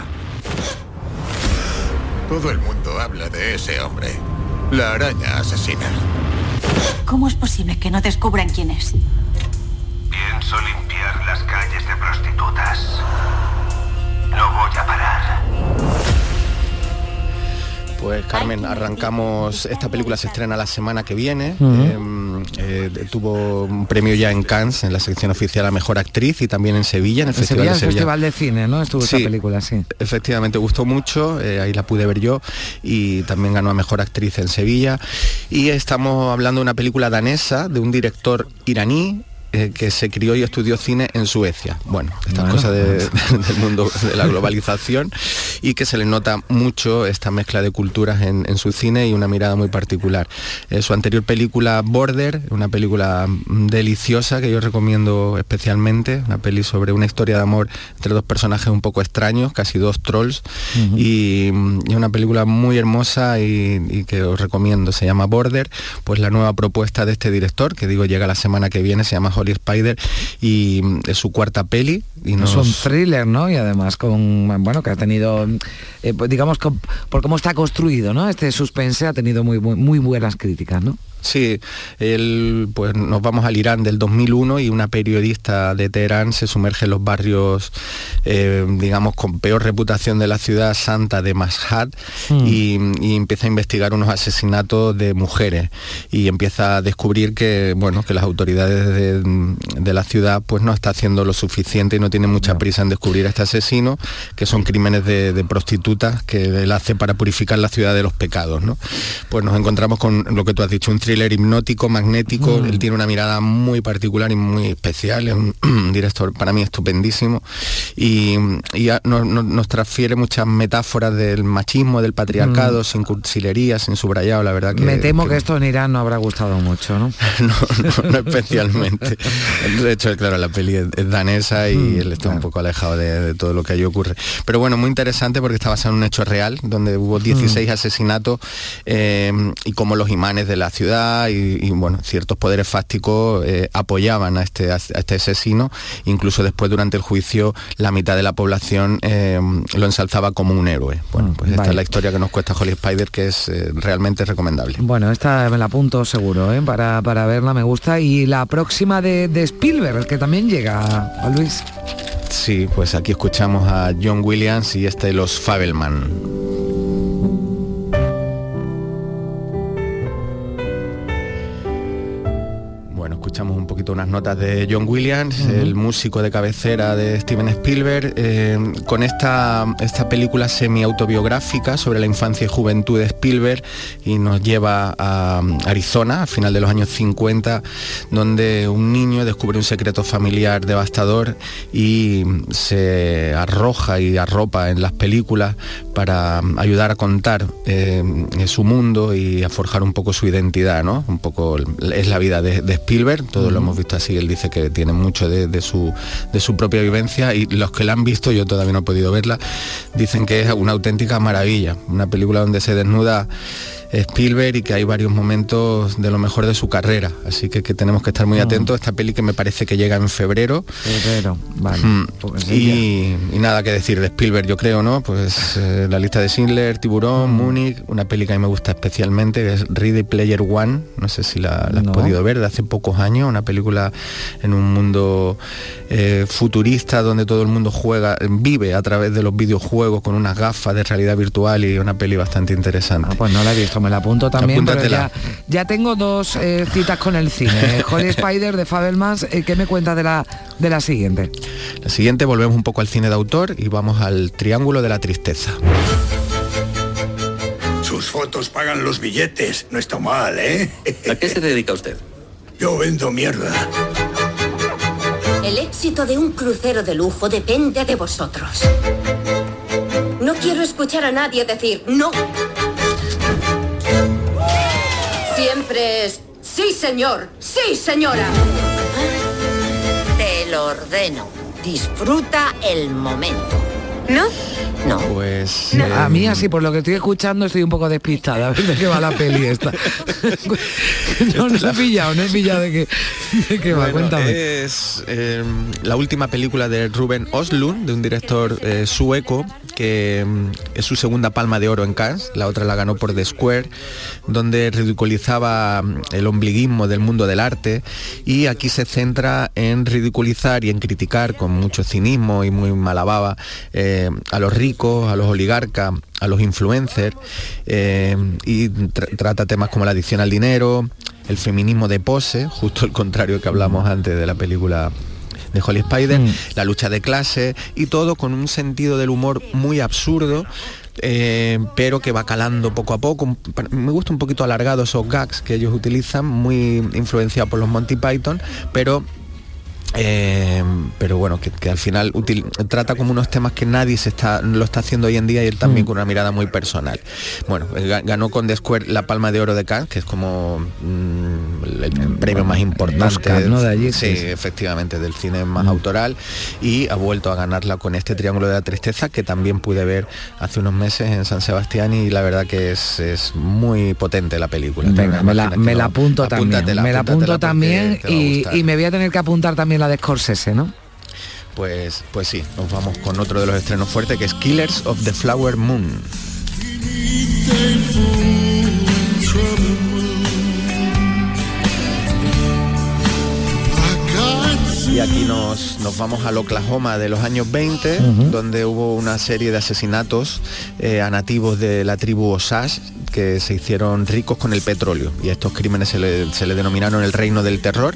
Todo el mundo habla de ese hombre. La araña asesina. ¿Cómo es posible que no descubran quién es? Pienso limpiar las calles de prostitutas. No voy a parar. Pues Carmen, arrancamos, esta película se estrena la semana que viene, em, eh, tuvo un premio ya en Cannes, en la sección oficial a Mejor Actriz y también en Sevilla, en el, Festival, de Sevilla. Festival de Cine, ¿no? Estuvo esta película, sí. Efectivamente, gustó mucho, eh, ahí la pude ver yo y también ganó a Mejor Actriz en Sevilla. Y estamos hablando de una película danesa de un director iraní, eh, que se crió y estudió cine en Suecia. Bueno, estas cosas (laughs) del mundo de la globalización y que se le nota mucho esta mezcla de culturas en, su cine y una mirada muy particular. Eh, su anterior película Border, una película deliciosa que yo recomiendo especialmente, una peli sobre una historia de amor entre dos personajes un poco extraños, casi dos trolls, y, una película muy hermosa y, y que os recomiendo. Se llama Border, pues la nueva propuesta de este director, que digo llega la semana que viene, se llama Spider y mm, es su cuarta peli. Y no Es un thriller, ¿no? Y además con, bueno, que ha tenido, eh, pues digamos, por cómo está construido, ¿no? Este suspense ha tenido muy, muy, muy buenas críticas, ¿no? Sí, el, pues nos vamos al Irán del 2001 y una periodista de Teherán se sumerge en los barrios, eh, digamos, con peor reputación de la ciudad santa de Mashhad hmm. y, empieza a investigar unos asesinatos de mujeres y empieza a descubrir que, bueno, que las autoridades de, la ciudad pues no está haciendo lo suficiente y no tiene mucha prisa en descubrir a este asesino, que son crímenes de, prostitutas que él hace para purificar la ciudad de los pecados, ¿no? Pues nos encontramos con lo que tú has dicho, un thriller hipnótico, magnético, mm. él tiene una mirada muy particular y muy especial, es un, (clears throat) director para mí estupendísimo y, nos transfiere muchas metáforas del machismo, del patriarcado, mm. sin cursilería, sin subrayado, la verdad que... Me temo que, esto en Irán no habrá gustado mucho, ¿no? (laughs) no, especialmente. (laughs) De hecho, claro, la peli es, danesa y mm, él está un poco alejado de, todo lo que allí ocurre. Pero bueno, muy interesante porque está basado en un hecho real, donde hubo 16 asesinatos eh, y como los imanes de la ciudad y, bueno, ciertos poderes fácticos eh, apoyaban a este, a este asesino, incluso después durante el juicio la mitad de la población eh, lo ensalzaba como un héroe. Bueno, pues esta es la historia que nos cuesta Holly Spider, que es eh, realmente recomendable. Bueno, esta me la apunto seguro, para, para verla me gusta. Y la próxima de, de Spielberg, que también llega a Luis. Sí, pues aquí escuchamos a John Williams y este Los Fabelman. Escuchamos un poquito unas notas de John Williams, el músico de cabecera de Steven Spielberg, eh, con esta, esta película semi-autobiográfica sobre la infancia y juventud de Spielberg y nos lleva a Arizona, a final de los años 50, donde un niño descubre un secreto familiar devastador y se arroja y arropa en las películas para ayudar a contar eh, su mundo y a forjar un poco su identidad, ¿no? Un poco es la vida de, Spielberg, todos lo hemos visto así, él dice que tiene mucho de, su, de su propia vivencia y los que la han visto, yo todavía no he podido verla, dicen que es una auténtica maravilla, una película donde se desnuda Spielberg y que hay varios momentos de lo mejor de su carrera. Así que, que tenemos que estar muy atentos. Esta peli que me parece que llega en febrero. Febrero, vale. Mm. Pues y, nada que decir de Spielberg, yo creo, ¿no? Pues eh, la lista de Schindler, Tiburón, Múnich, una peli que a mí me gusta especialmente, que es Ready Player One. No sé si la, has podido ver, de hace pocos años, una película en un mundo eh, futurista donde todo el mundo juega, vive a través de los videojuegos con unas gafas de realidad virtual y una peli bastante interesante. Ah, pues no la he visto me la apunto también, pero ya, tengo dos eh, citas con el cine. (laughs) Holy Spider de Fabelmans, eh, ¿qué me cuenta de la, de la siguiente? La siguiente volvemos un poco al cine de autor y vamos al Triángulo de la Tristeza. Sus fotos pagan los billetes, no está mal, ¿eh? ¿A qué se dedica usted? Yo vendo mierda. El éxito de un crucero de lujo depende de vosotros. No quiero escuchar a nadie decir no. Siempre es, sí señor, sí señora. Te lo ordeno. Disfruta el momento. ¿No? No. Pues... A mí así, por lo que estoy escuchando, estoy un poco despistada. A ver de qué va la peli esta. (laughs) no, no he pillado, no he pillado de qué, va. Cuéntame. Es em, la última película de Ruben Oslund, de un director eh, sueco, que em, es su segunda palma de oro en Cannes. La otra la ganó por The Square, donde ridiculizaba em, el ombliguismo del mundo del arte. Y aquí se centra en ridiculizar y en criticar con mucho cinismo y muy malababa eh, a los ricos, a los oligarcas, a los influencers eh, y trata temas como la adicción al dinero, el feminismo de pose, justo el contrario que hablamos mm. antes de la película de Holly Spider, mm. la lucha de clase y todo con un sentido del humor muy absurdo. Eh, pero que va calando poco a poco. Me gusta un poquito alargado esos gags que ellos utilizan, muy influenciados por los Monty Python, pero eh, pero bueno, que, al final trata como unos temas que nadie se está, lo está haciendo hoy en día y él también mm. con una mirada muy personal. Bueno, ganó con The Square la Palma de Oro de Cannes, que es como mm, el premio más importante de allí, sí, efectivamente, del cine más mm. autoral y ha vuelto a ganarla con este Triángulo de la Tristeza que también pude ver hace unos meses en San Sebastián y la verdad que es, muy potente la película. me la, apunto también, me la apunto también y, y me voy a tener que apuntar también la de Scorsese, ¿no? Pues, pues sí, nos vamos con otro de los estrenos fuertes que es Killers of the Flower Moon. Y aquí nos, nos, vamos al Oklahoma de los años 20, donde hubo una serie de asesinatos eh, a nativos de la tribu Osage que se hicieron ricos con el petróleo. Y estos crímenes se le, denominaron el reino del terror.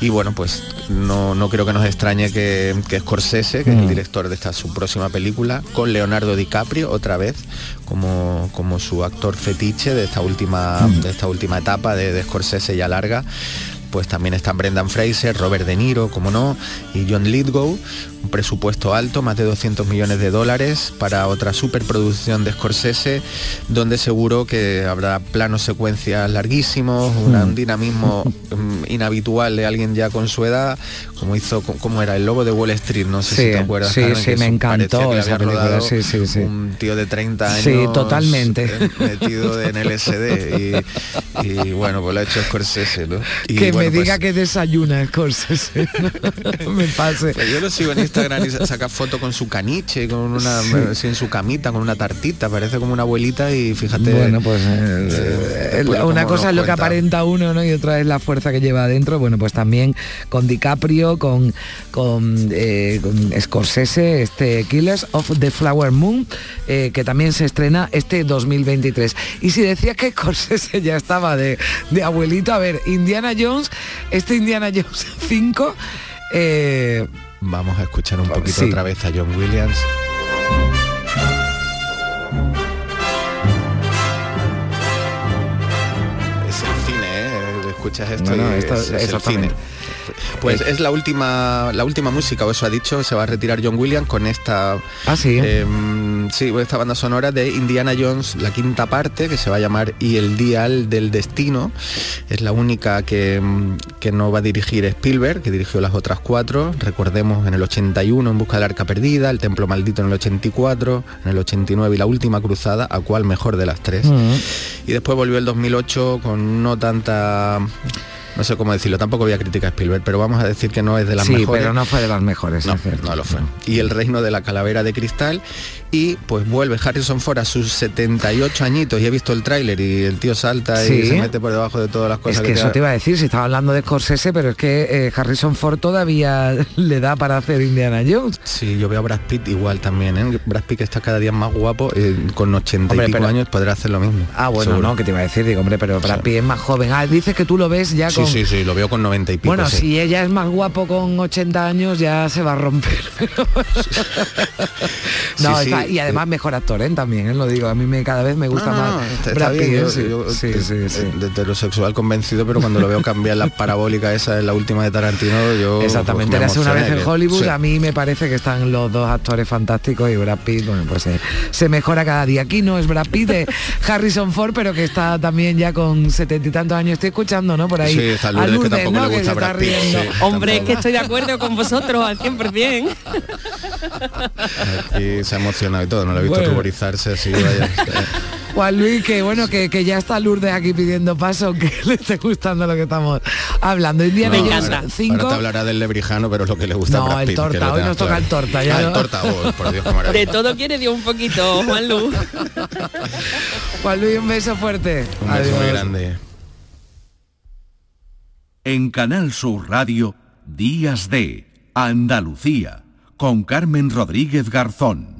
Y bueno pues no, no creo que nos extrañe que, que Scorsese, que es el director de esta su próxima película, con Leonardo DiCaprio otra vez como, como su actor fetiche de esta última, de esta última etapa de, de Scorsese ya larga pues también están Brendan Fraser, Robert De Niro, como no, y John Lithgow, un presupuesto alto, más de 200 millones de dólares para otra superproducción de Scorsese, donde seguro que habrá planos secuencias larguísimos, un hmm. dinamismo mm, inhabitual de alguien ya con su edad, como hizo, como era el lobo de Wall Street, no sé si te acuerdas. Sí, sí, me encantó esa película, sí, sí, sí. Un tío de 30 años. Sí, totalmente. Eh, metido en LSD y, bueno, pues lo ha hecho Scorsese, ¿no? que me diga pues que desayuna Scorsese, (laughs) me pase. Pues yo lo sigo en Instagram y saca foto con su caniche, con una en su camita, con una tartita, parece como una abuelita y fíjate. Bueno, pues eh, eh, una cosa es lo que aparenta uno, ¿no? Y otra es la fuerza que lleva adentro. Bueno, pues también con DiCaprio, con con, eh, Scorsese, este Killers of the Flower Moon, que también se estrena este 2023. Y si decías que Scorsese ya estaba de, de abuelito, a ver, Indiana Jones este Indiana Jones (laughs) 5. eh, Vamos a escuchar un poquito sí. otra vez a John Williams. Es el cine, ¿eh? Escuchas esto No, no, y esto- es, es el cine. Pues es la última la última música, o eso ha dicho, se va a retirar John Williams con esta Ah, sí. sí, esta banda sonora de Indiana Jones, la quinta parte, que se va a llamar Y el Dial del Destino. Es la única que, em, que no va a dirigir Spielberg, que dirigió las otras cuatro. Recordemos en el 81 En Busca del Arca Perdida, El Templo Maldito en el 84, en el 89 y La Última Cruzada, a cuál mejor de las tres. Mm. Y después volvió el 2008 con no tanta... No sé cómo decirlo, tampoco voy a criticar a Spielberg, pero vamos a decir que no es de las sí, mejores. pero no fue de las mejores. No, no lo fue. Y el reino de la calavera de cristal. Y pues vuelve Harrison Ford a sus 78 añitos y he visto el tráiler y el tío salta Sí. y se mete por debajo de todas las cosas Es que eso te iba a decir, si estaba hablando de Scorsese, pero es que eh, Harrison Ford todavía (laughs) le da para hacer Indiana Jones. Sí, yo veo a Brad Pitt igual también, ¿eh? Brad Pitt que está cada día más guapo, eh, con 80 Hombre, y pico pero- años podrá hacer lo mismo. Ah, bueno, Seguro. no, que te iba a decir, digo, hombre, pero Brad Pitt es más joven. Ah, dices que tú lo ves ya Sí, con... sí, sí, lo veo con 90 y pico. Bueno, sí. si ella es más guapo con 80 años ya se va a romper. (laughs) pero- no, Sí, está- y además mejor actor, ¿eh? También, ¿eh? lo digo, a mí me cada vez me gusta No, no, más está, Brad está bien, Pitt, yo-. Sí, yo, sí, de, sí, sí. de heterosexual convencido, pero cuando lo veo cambiar la parabólica esa en la última de Tarantino, yo Exactamente, pues, érase una vez en Hollywood, sí. a mí me parece que están los dos actores fantásticos y Brad Pitt, bueno, pues eh, se mejora cada día. Aquí no es Brad Pitt, es (laughs) Harrison Ford, pero que está también ya con setenta y tantos años. Estoy escuchando, ¿no? Por ahí. Sí, está a Lourdes, que tampoco ¿no? le Que gusta se está Brad Pitt, riendo. sí. Hombre, es que estoy de acuerdo con vosotros al 100%. Aquí se ha emocionado y todo, no lo he visto Bueno. ruborizarse así, vaya. (laughs) Juan Luis, que bueno, que, que ya está Lourdes aquí pidiendo paso, (laughs) que le esté gustando lo que estamos hablando. Indiana No, Jones ahora, 5. ahora te hablará del lebrijano, pero es lo que le gusta a No, Brad el torta, hoy nos toca el torta, ya Ah, no. el torta, oh, por Dios, qué. De todo quiere Dios un poquito, Juan Luz. (laughs) Juan Luis, un beso fuerte. Un beso muy grande. En Canal Sur Radio, Días de Andalucía, con Carmen Rodríguez Garzón.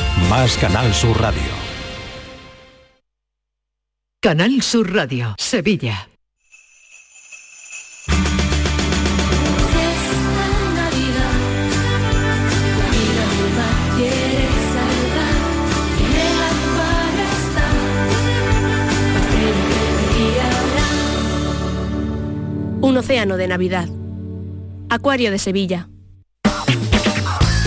más Canal Sur Radio. Canal Sur Radio, Sevilla. Un océano de Navidad. Acuario de Sevilla.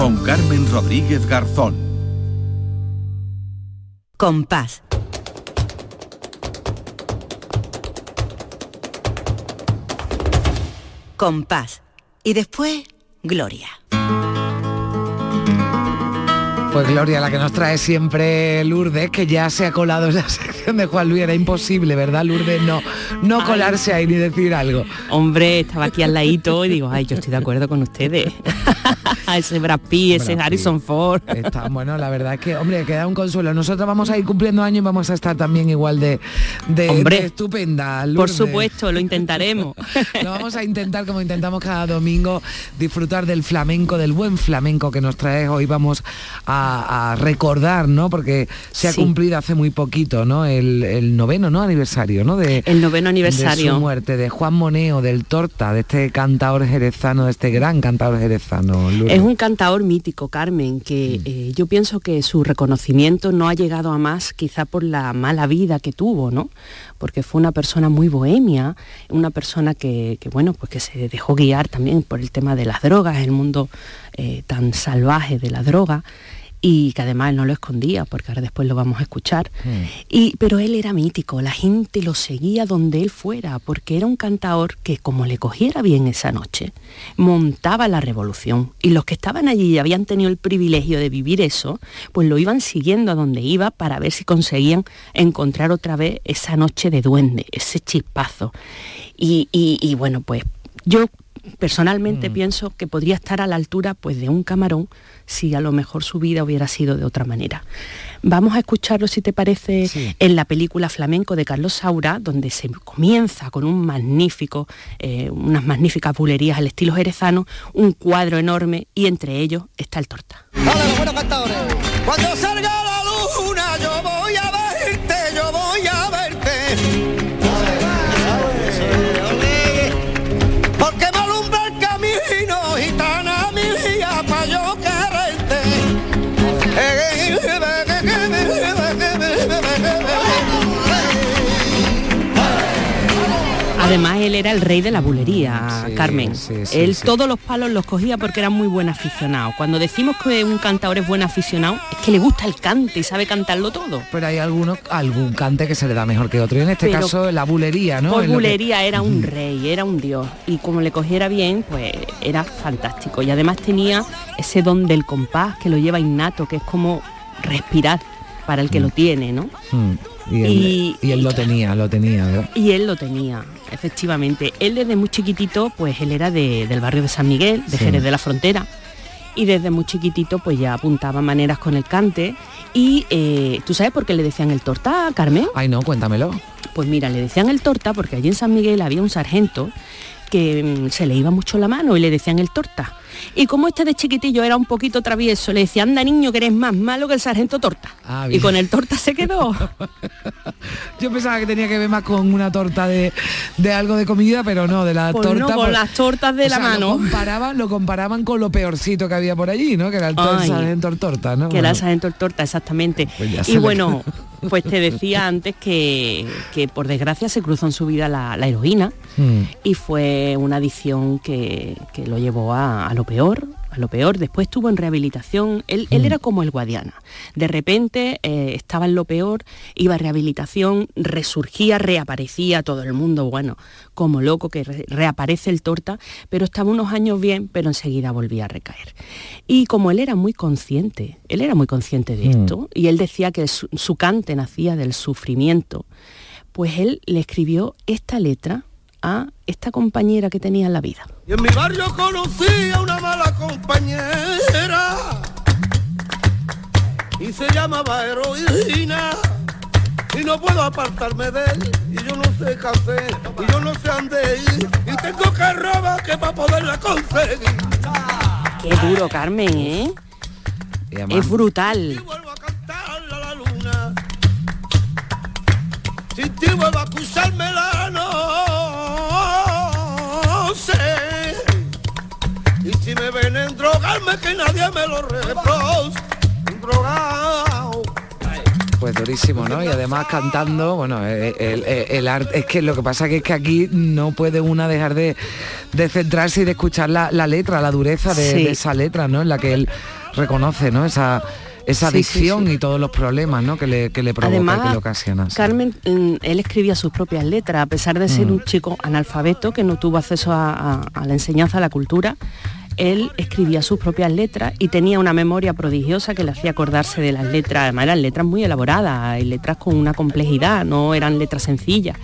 con Carmen Rodríguez Garzón. Compás. Compás. Y después, Gloria. Pues Gloria, la que nos trae siempre Lourdes, que ya se ha colado en la (laughs) sección de Juan Luis, era imposible, ¿verdad, Lourdes? No, no colarse ahí ni decir algo. Hombre, estaba aquí al ladito y digo, ay, yo estoy de acuerdo con ustedes. (laughs) ese Brad Pitt, ese Brad Harrison Ford. Está, (laughs) bueno, la verdad es que, hombre, queda un consuelo. Nosotros vamos a ir cumpliendo años y vamos a estar también igual de, de, Hombre, de estupenda. Por supuesto, lo intentaremos. (laughs) Lo vamos a intentar, como intentamos cada domingo, disfrutar del flamenco, del buen flamenco que nos traes. Hoy vamos a, a recordar, ¿no? Porque se ha Sí. cumplido hace muy poquito, ¿no? El, el noveno, ¿no? Aniversario, ¿no? De, El noveno de aniversario. su muerte, de Juan Moneo, del Torta, de este cantador jerezano, de este gran cantador jerezano. Lourdes. Es un cantador mítico, Carmen, que eh, yo pienso que su reconocimiento no ha llegado a más quizá por la mala vida que tuvo, ¿no? Porque fue una persona muy bohemia, una persona que, que, bueno, pues que se dejó guiar también por el tema de las drogas, el mundo eh, tan salvaje de la droga y que además él no lo escondía, porque ahora después lo vamos a escuchar. Hmm. Y, pero él era mítico, la gente lo seguía donde él fuera, porque era un cantador que como le cogiera bien esa noche, montaba la revolución. Y los que estaban allí y habían tenido el privilegio de vivir eso, pues lo iban siguiendo a donde iba para ver si conseguían encontrar otra vez esa noche de duende, ese chispazo. Y, y- y bueno, pues yo personalmente Hmm. pienso que podría estar a la altura pues de un camarón si a lo mejor su vida hubiera sido de otra manera. Vamos a escucharlo, si te parece, en la película Flamenco de Carlos Saura, donde se comienza con un magnífico, eh, unas magníficas bulerías al estilo jerezano, un cuadro enorme y entre ellos está el torta. Cuando salga Además, él era el rey de la bulería, Sí, Carmen. sí, sí, él todos los palos los cogía porque era muy buen aficionado. Cuando decimos que un cantador es buen aficionado, es que le gusta el cante y sabe cantarlo todo. Pero hay algunos, algún cante que se le da mejor que otro. Y en este Pero caso la bulería, ¿no? Por que- bulería era un rey, era un dios. Y como le cogiera bien, pues era fantástico. Y además tenía ese don del compás que lo lleva innato, que es como respirar para el que lo tiene, ¿no? Mm, Y él, Y- y él lo tenía, lo tenía, ¿verdad? Y él lo tenía, efectivamente. Él desde muy chiquitito, pues él era de- del barrio de San Miguel, de Sí. Jerez de la Frontera. Y desde muy chiquitito, pues ya apuntaba maneras con el cante. Y eh, ¿tú sabes por qué le decían el torta, Carmen? Ay, no, cuéntamelo. Pues mira, le decían el torta porque allí en San Miguel había un sargento que mm, se le iba mucho la mano y le decían el torta. Y como este de chiquitillo era un poquito travieso, le decía, anda niño que eres más malo que el sargento torta. Ah, y con el torta se quedó. (laughs) Yo pensaba que tenía que ver más con una torta de, de algo de comida, pero no, de la Pues no, torta. con por- las tortas de o la sea, mano. Lo comparaban, lo comparaban con lo peorcito que había por allí, ¿no? Que era el, el Ay. sargento torta, ¿no? que era el sargento torta, exactamente. Pues y bueno, pues te decía (laughs) antes que, que por desgracia se cruzó en su vida la, la heroína mm, y fue una adicción que, que lo llevó a, a lo peor, a lo peor. Después estuvo en rehabilitación. Él, él era como el Guadiana. De repente eh, estaba en lo peor, iba a rehabilitación, resurgía, reaparecía todo el mundo, bueno, como loco que re- reaparece el torta, pero estaba unos años bien, pero enseguida volvía a recaer. Y como él era muy consciente, él era muy consciente de Mm. esto, y él decía que su, su cante nacía del sufrimiento, pues él le escribió esta letra a esta compañera que tenía en la vida. Y en mi barrio conocí a una mala compañera y se llamaba heroína y no puedo apartarme de él y yo no sé qué hacer y yo no sé dónde ir y tengo que robar que para poderla conseguir. Qué duro, Carmen, ¿eh? Es brutal. Ti vuelvo a acusarme la me ven en drogarme que nadie me lo. Drogado. Pues durísimo, ¿no? Y además cantando, bueno, eh, el, el- el arte, es que lo que pasa que es que aquí no puede una dejar de, de centrarse y de escuchar la, la letra, la dureza de, Sí. de esa letra, ¿no? En la que él reconoce, ¿no? Esa, esa Sí, sí, adicción sí. y todos los problemas, ¿no? Que le, que le provoca y que Además, le ocasiona. sí. Carmen, él escribía sus propias letras, a pesar de ser Mm. un chico analfabeto que no tuvo acceso a, a- a la enseñanza, a la cultura. Él escribía sus propias letras y tenía una memoria prodigiosa que le hacía acordarse de las letras. Además, eran letras muy elaboradas y letras con una complejidad, no eran letras sencillas.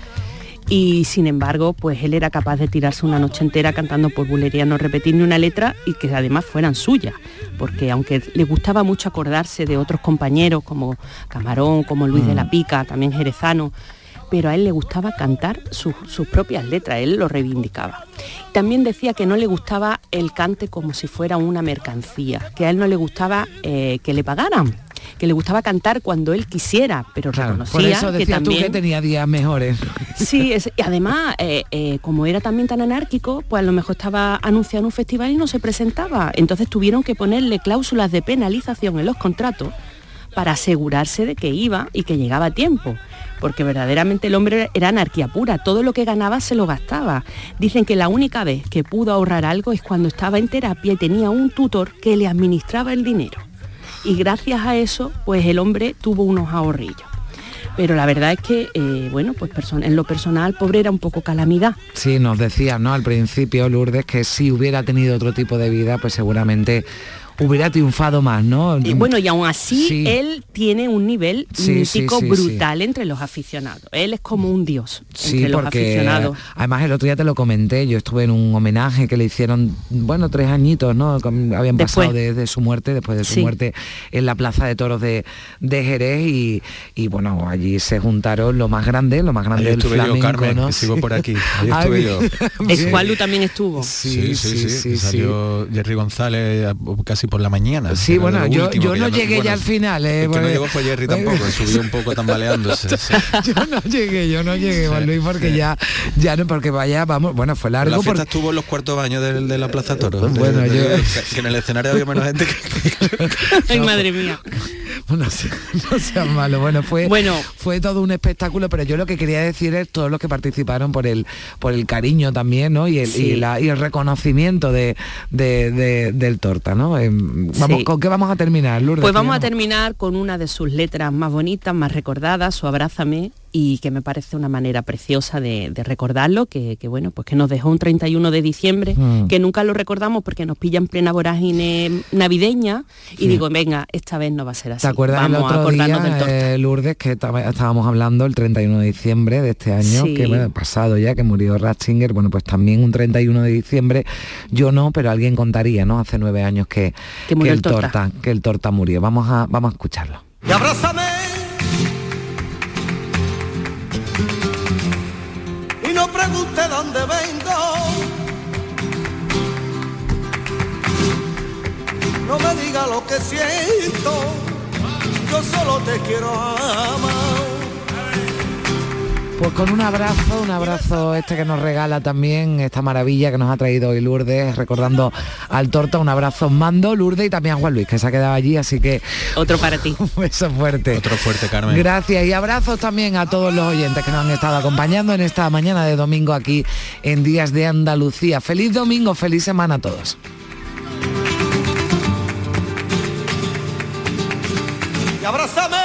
Y sin embargo, pues él era capaz de tirarse una noche entera cantando por bulería, no repetir ni una letra y que además fueran suyas. Porque aunque le gustaba mucho acordarse de otros compañeros como Camarón, como Luis de la Pica, también jerezano, pero a él le gustaba cantar sus, sus propias letras, él lo reivindicaba. También decía que no le gustaba el cante como si fuera una mercancía, que a él no le gustaba eh, que le pagaran, que le gustaba cantar cuando él quisiera, pero reconocía Por eso que decías tú también que tenía días mejores. Sí, es- y además, eh, eh, como era también tan anárquico, pues a lo mejor estaba anunciando un festival y no se presentaba. Entonces tuvieron que ponerle cláusulas de penalización en los contratos para asegurarse de que iba y que llegaba a tiempo. Porque verdaderamente el hombre era anarquía pura, todo lo que ganaba se lo gastaba. Dicen que la única vez que pudo ahorrar algo es cuando estaba en terapia y tenía un tutor que le administraba el dinero. Y gracias a eso, pues el hombre tuvo unos ahorrillos. Pero la verdad es que, eh, bueno, pues en lo personal, pobre era un poco calamidad. Sí, nos decía, ¿no? Al principio, Lourdes, que si hubiera tenido otro tipo de vida, pues seguramente hubiera triunfado más, ¿no? Y bueno, y aún así, Sí. él tiene un nivel Sí, mítico sí, brutal entre los aficionados. Él es como un dios Sí, entre los porque aficionados. además el otro día te lo comenté, yo estuve en un homenaje que le hicieron, bueno, tres añitos, ¿no? Habían Después. pasado desde su muerte, después de su Sí. muerte en la Plaza de Toros de, de Jerez y, y, bueno, allí se juntaron lo más grande, lo más grande Ahí del estuve yo, flamenco, Carmen, ¿no? sigo por aquí. (laughs) Ahí Ah, estuve yo. (laughs) También estuvo. Sí, sí, sí, salió Jerry González a- casi por la mañana. Sí, bueno, yo, yo no llegué ya al final. eh, El que no porque- llegó fue Jerry tampoco, subió un poco tambaleándose. (laughs) sí. yo no llegué, yo no llegué, Juan Luis, porque ya, ya no, porque vaya, vamos, bueno, fue largo. La fiesta porque- estuvo en los cuartos baños de, la Plaza Toro. Bueno, de- yo- que, que en el escenario había menos gente que... (laughs) Ay, madre mía. (laughs) no, sé, no seas malo. Bueno, fue, Bueno. fue todo un espectáculo, pero yo lo que quería decir es todos los que participaron por el, por el cariño también, ¿no? Y el, Sí. y la- y el reconocimiento de, de- de- del torta, ¿no? Em, Vamos, Sí. ¿Con qué vamos a terminar, Lourdes? Pues vamos a terminar con una de sus letras más bonitas, más recordadas, su Abrázame, y que me parece una manera preciosa de, de recordarlo, que, que, bueno, pues que nos dejó un 31 de diciembre, Mm. que nunca lo recordamos porque nos pilla en plena vorágine navideña, y Sí. digo, venga, esta vez no va a ser así. ¿Te acuerdas vamos el a otro del día, torta. eh, Lourdes, que estábamos hablando el 31 de diciembre de este año, Sí. que bueno, pasado ya, que murió Ratzinger, bueno, pues también un 31 de diciembre, yo no, pero alguien contaría, ¿no? Hace nueve años que, Que murió el el torta. que el torta murió. Vamos a, vamos a escucharlo. y abrázame dónde vengo no me diga lo que siento yo solo te quiero amar pues con un abrazo, un abrazo este que nos regala también esta maravilla que nos ha traído hoy Lourdes, recordando al Torta, un abrazo mando Lourdes y también a Juan Luis que se ha quedado allí, así que otro para ti. (laughs) Un beso fuerte. Otro fuerte, Carmen. Gracias y abrazos también a todos los oyentes que nos han estado acompañando en esta mañana de domingo aquí en Días de Andalucía. Feliz domingo, feliz semana a todos. Y abrázame